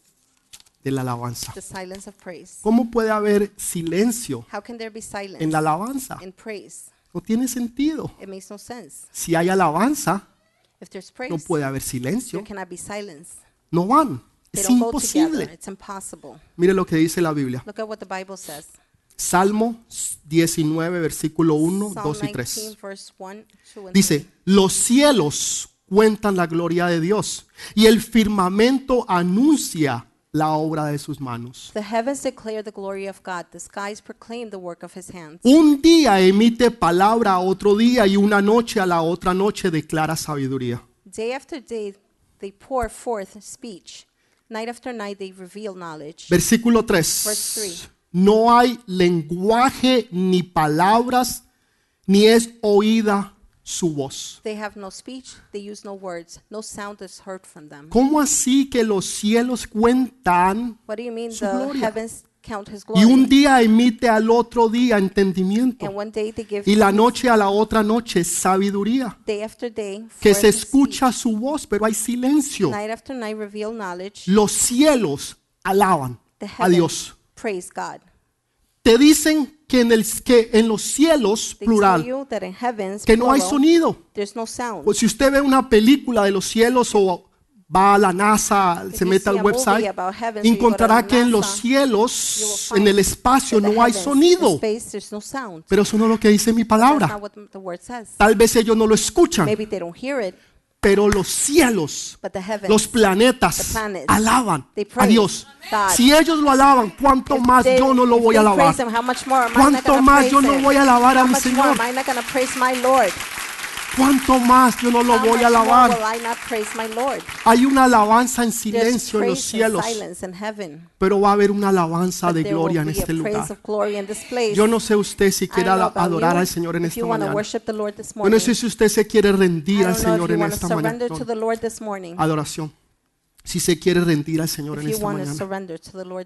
Speaker 1: de la alabanza.
Speaker 2: The silence of praise.
Speaker 1: ¿Cómo puede haber silencio
Speaker 2: How can there be silence
Speaker 1: en la alabanza?
Speaker 2: in praise?
Speaker 1: No tiene sentido.
Speaker 2: It makes no sense.
Speaker 1: Si hay alabanza,
Speaker 2: If there's praise,
Speaker 1: no puede haber silencio.
Speaker 2: there cannot be silence.
Speaker 1: No van.
Speaker 2: They
Speaker 1: Es
Speaker 2: don't go together.
Speaker 1: imposible.
Speaker 2: It's impossible.
Speaker 1: Mire lo que dice la Biblia.
Speaker 2: Look at what the Bible says.
Speaker 1: Salmo 19, versículo 1,
Speaker 2: Psalm
Speaker 1: 2 y
Speaker 2: 19,
Speaker 1: 3.
Speaker 2: verse 1, 2, and
Speaker 1: Dice, los cielos cuentan la gloria de Dios y el firmamento anuncia la obra de sus manos.
Speaker 2: 3. The heavens declare the glory of God. The skies proclaim the work of his hands.
Speaker 1: Un día emite palabra a otro día y una noche a la otra noche declara sabiduría.
Speaker 2: Day after day, they pour forth speech. Night after night, they reveal knowledge.
Speaker 1: Versículo
Speaker 2: Verse
Speaker 1: 3.
Speaker 2: three.
Speaker 1: No hay lenguaje ni palabras, ni es oída su voz.
Speaker 2: They have no speech, they use no words, no sound is heard from them.
Speaker 1: ¿Cómo así que los cielos cuentan
Speaker 2: What do you mean
Speaker 1: Su
Speaker 2: the
Speaker 1: gloria.
Speaker 2: heavens count his
Speaker 1: Y
Speaker 2: glory.
Speaker 1: un día emite al otro día entendimiento.
Speaker 2: and one day they give
Speaker 1: Y la noche a la otra noche sabiduría.
Speaker 2: day after day,
Speaker 1: Que se
Speaker 2: his
Speaker 1: escucha su voz, pero hay silencio.
Speaker 2: night after night reveal knowledge.
Speaker 1: Los cielos alaban
Speaker 2: The
Speaker 1: a
Speaker 2: heavens
Speaker 1: Dios.
Speaker 2: praise God.
Speaker 1: Te dicen que en, el, que en los cielos, plural, que no hay sonido.
Speaker 2: there's no sound.
Speaker 1: Pues si usted ve una película de los cielos o va a la NASA, se mete al website, encontrará que en los cielos, en el espacio, no hay sonido. Pero eso no es lo que dice mi palabra. Tal vez ellos no lo escuchan, Pero los cielos,
Speaker 2: heavens,
Speaker 1: los planetas
Speaker 2: planets,
Speaker 1: alaban a Dios.
Speaker 2: God.
Speaker 1: Si ellos lo alaban, ¿cuánto
Speaker 2: If
Speaker 1: más
Speaker 2: they-
Speaker 1: yo no lo voy a alabar?
Speaker 2: him, more
Speaker 1: ¿Cuánto más yo no voy a alabar a mi Señor? ¿Cuánto más yo no lo voy a alabar? Hay una alabanza en silencio en los cielos, pero va a haber una alabanza de gloria en este lugar. Yo no sé usted si quiere adorar
Speaker 2: you,
Speaker 1: al Señor en esta mañana. Yo no sé si usted se quiere rendir al Señor en esta mañana. Adoración. Si se quiere rendir al Señor en esta mañana.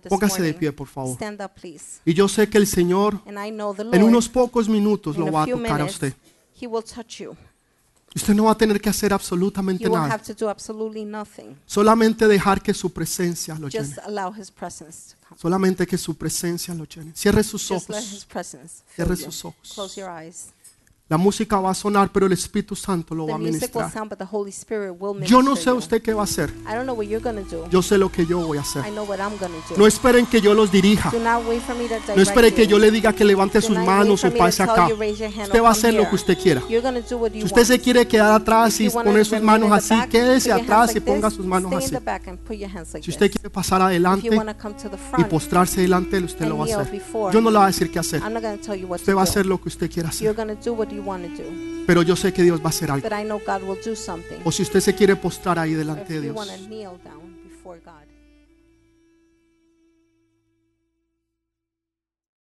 Speaker 1: Póngase de pie, por favor.
Speaker 2: Stand up, please.
Speaker 1: Y yo sé que el Señor en unos pocos minutos
Speaker 2: in
Speaker 1: lo va
Speaker 2: a
Speaker 1: tocar a usted. Usted no va a tener que hacer absolutamente
Speaker 2: You will
Speaker 1: nada.
Speaker 2: have to do absolutely nothing.
Speaker 1: Solamente dejar que su presencia lo llene.
Speaker 2: Just allow His presence to come.
Speaker 1: Solamente que su presencia lo llene. Cierre sus
Speaker 2: Just let His
Speaker 1: ojos. Cierre
Speaker 2: you.
Speaker 1: sus ojos.
Speaker 2: Close your eyes.
Speaker 1: La música va a sonar, pero el Espíritu Santo lo va a ministrar. Yo no sé usted qué va a hacer. Yo sé lo que yo voy a hacer. No esperen que yo los dirija. No espere que yo le diga que levante sus manos o pase acá. Usted va a hacer lo que usted quiera. Si usted se quiere quedar atrás y poner sus manos así, quédese atrás y ponga sus manos así. Si usted quiere pasar adelante y postrarse delante de él, usted lo va a hacer. Yo no le voy a decir qué hacer. Usted va a hacer lo que usted quiera hacer.
Speaker 2: Want to do.
Speaker 1: Pero yo sé que Dios va a hacer algo.
Speaker 2: But I know God will do something.
Speaker 1: O si usted se quiere postrar ahí delante
Speaker 2: If
Speaker 1: de
Speaker 2: you want to
Speaker 1: Dios.
Speaker 2: kneel down.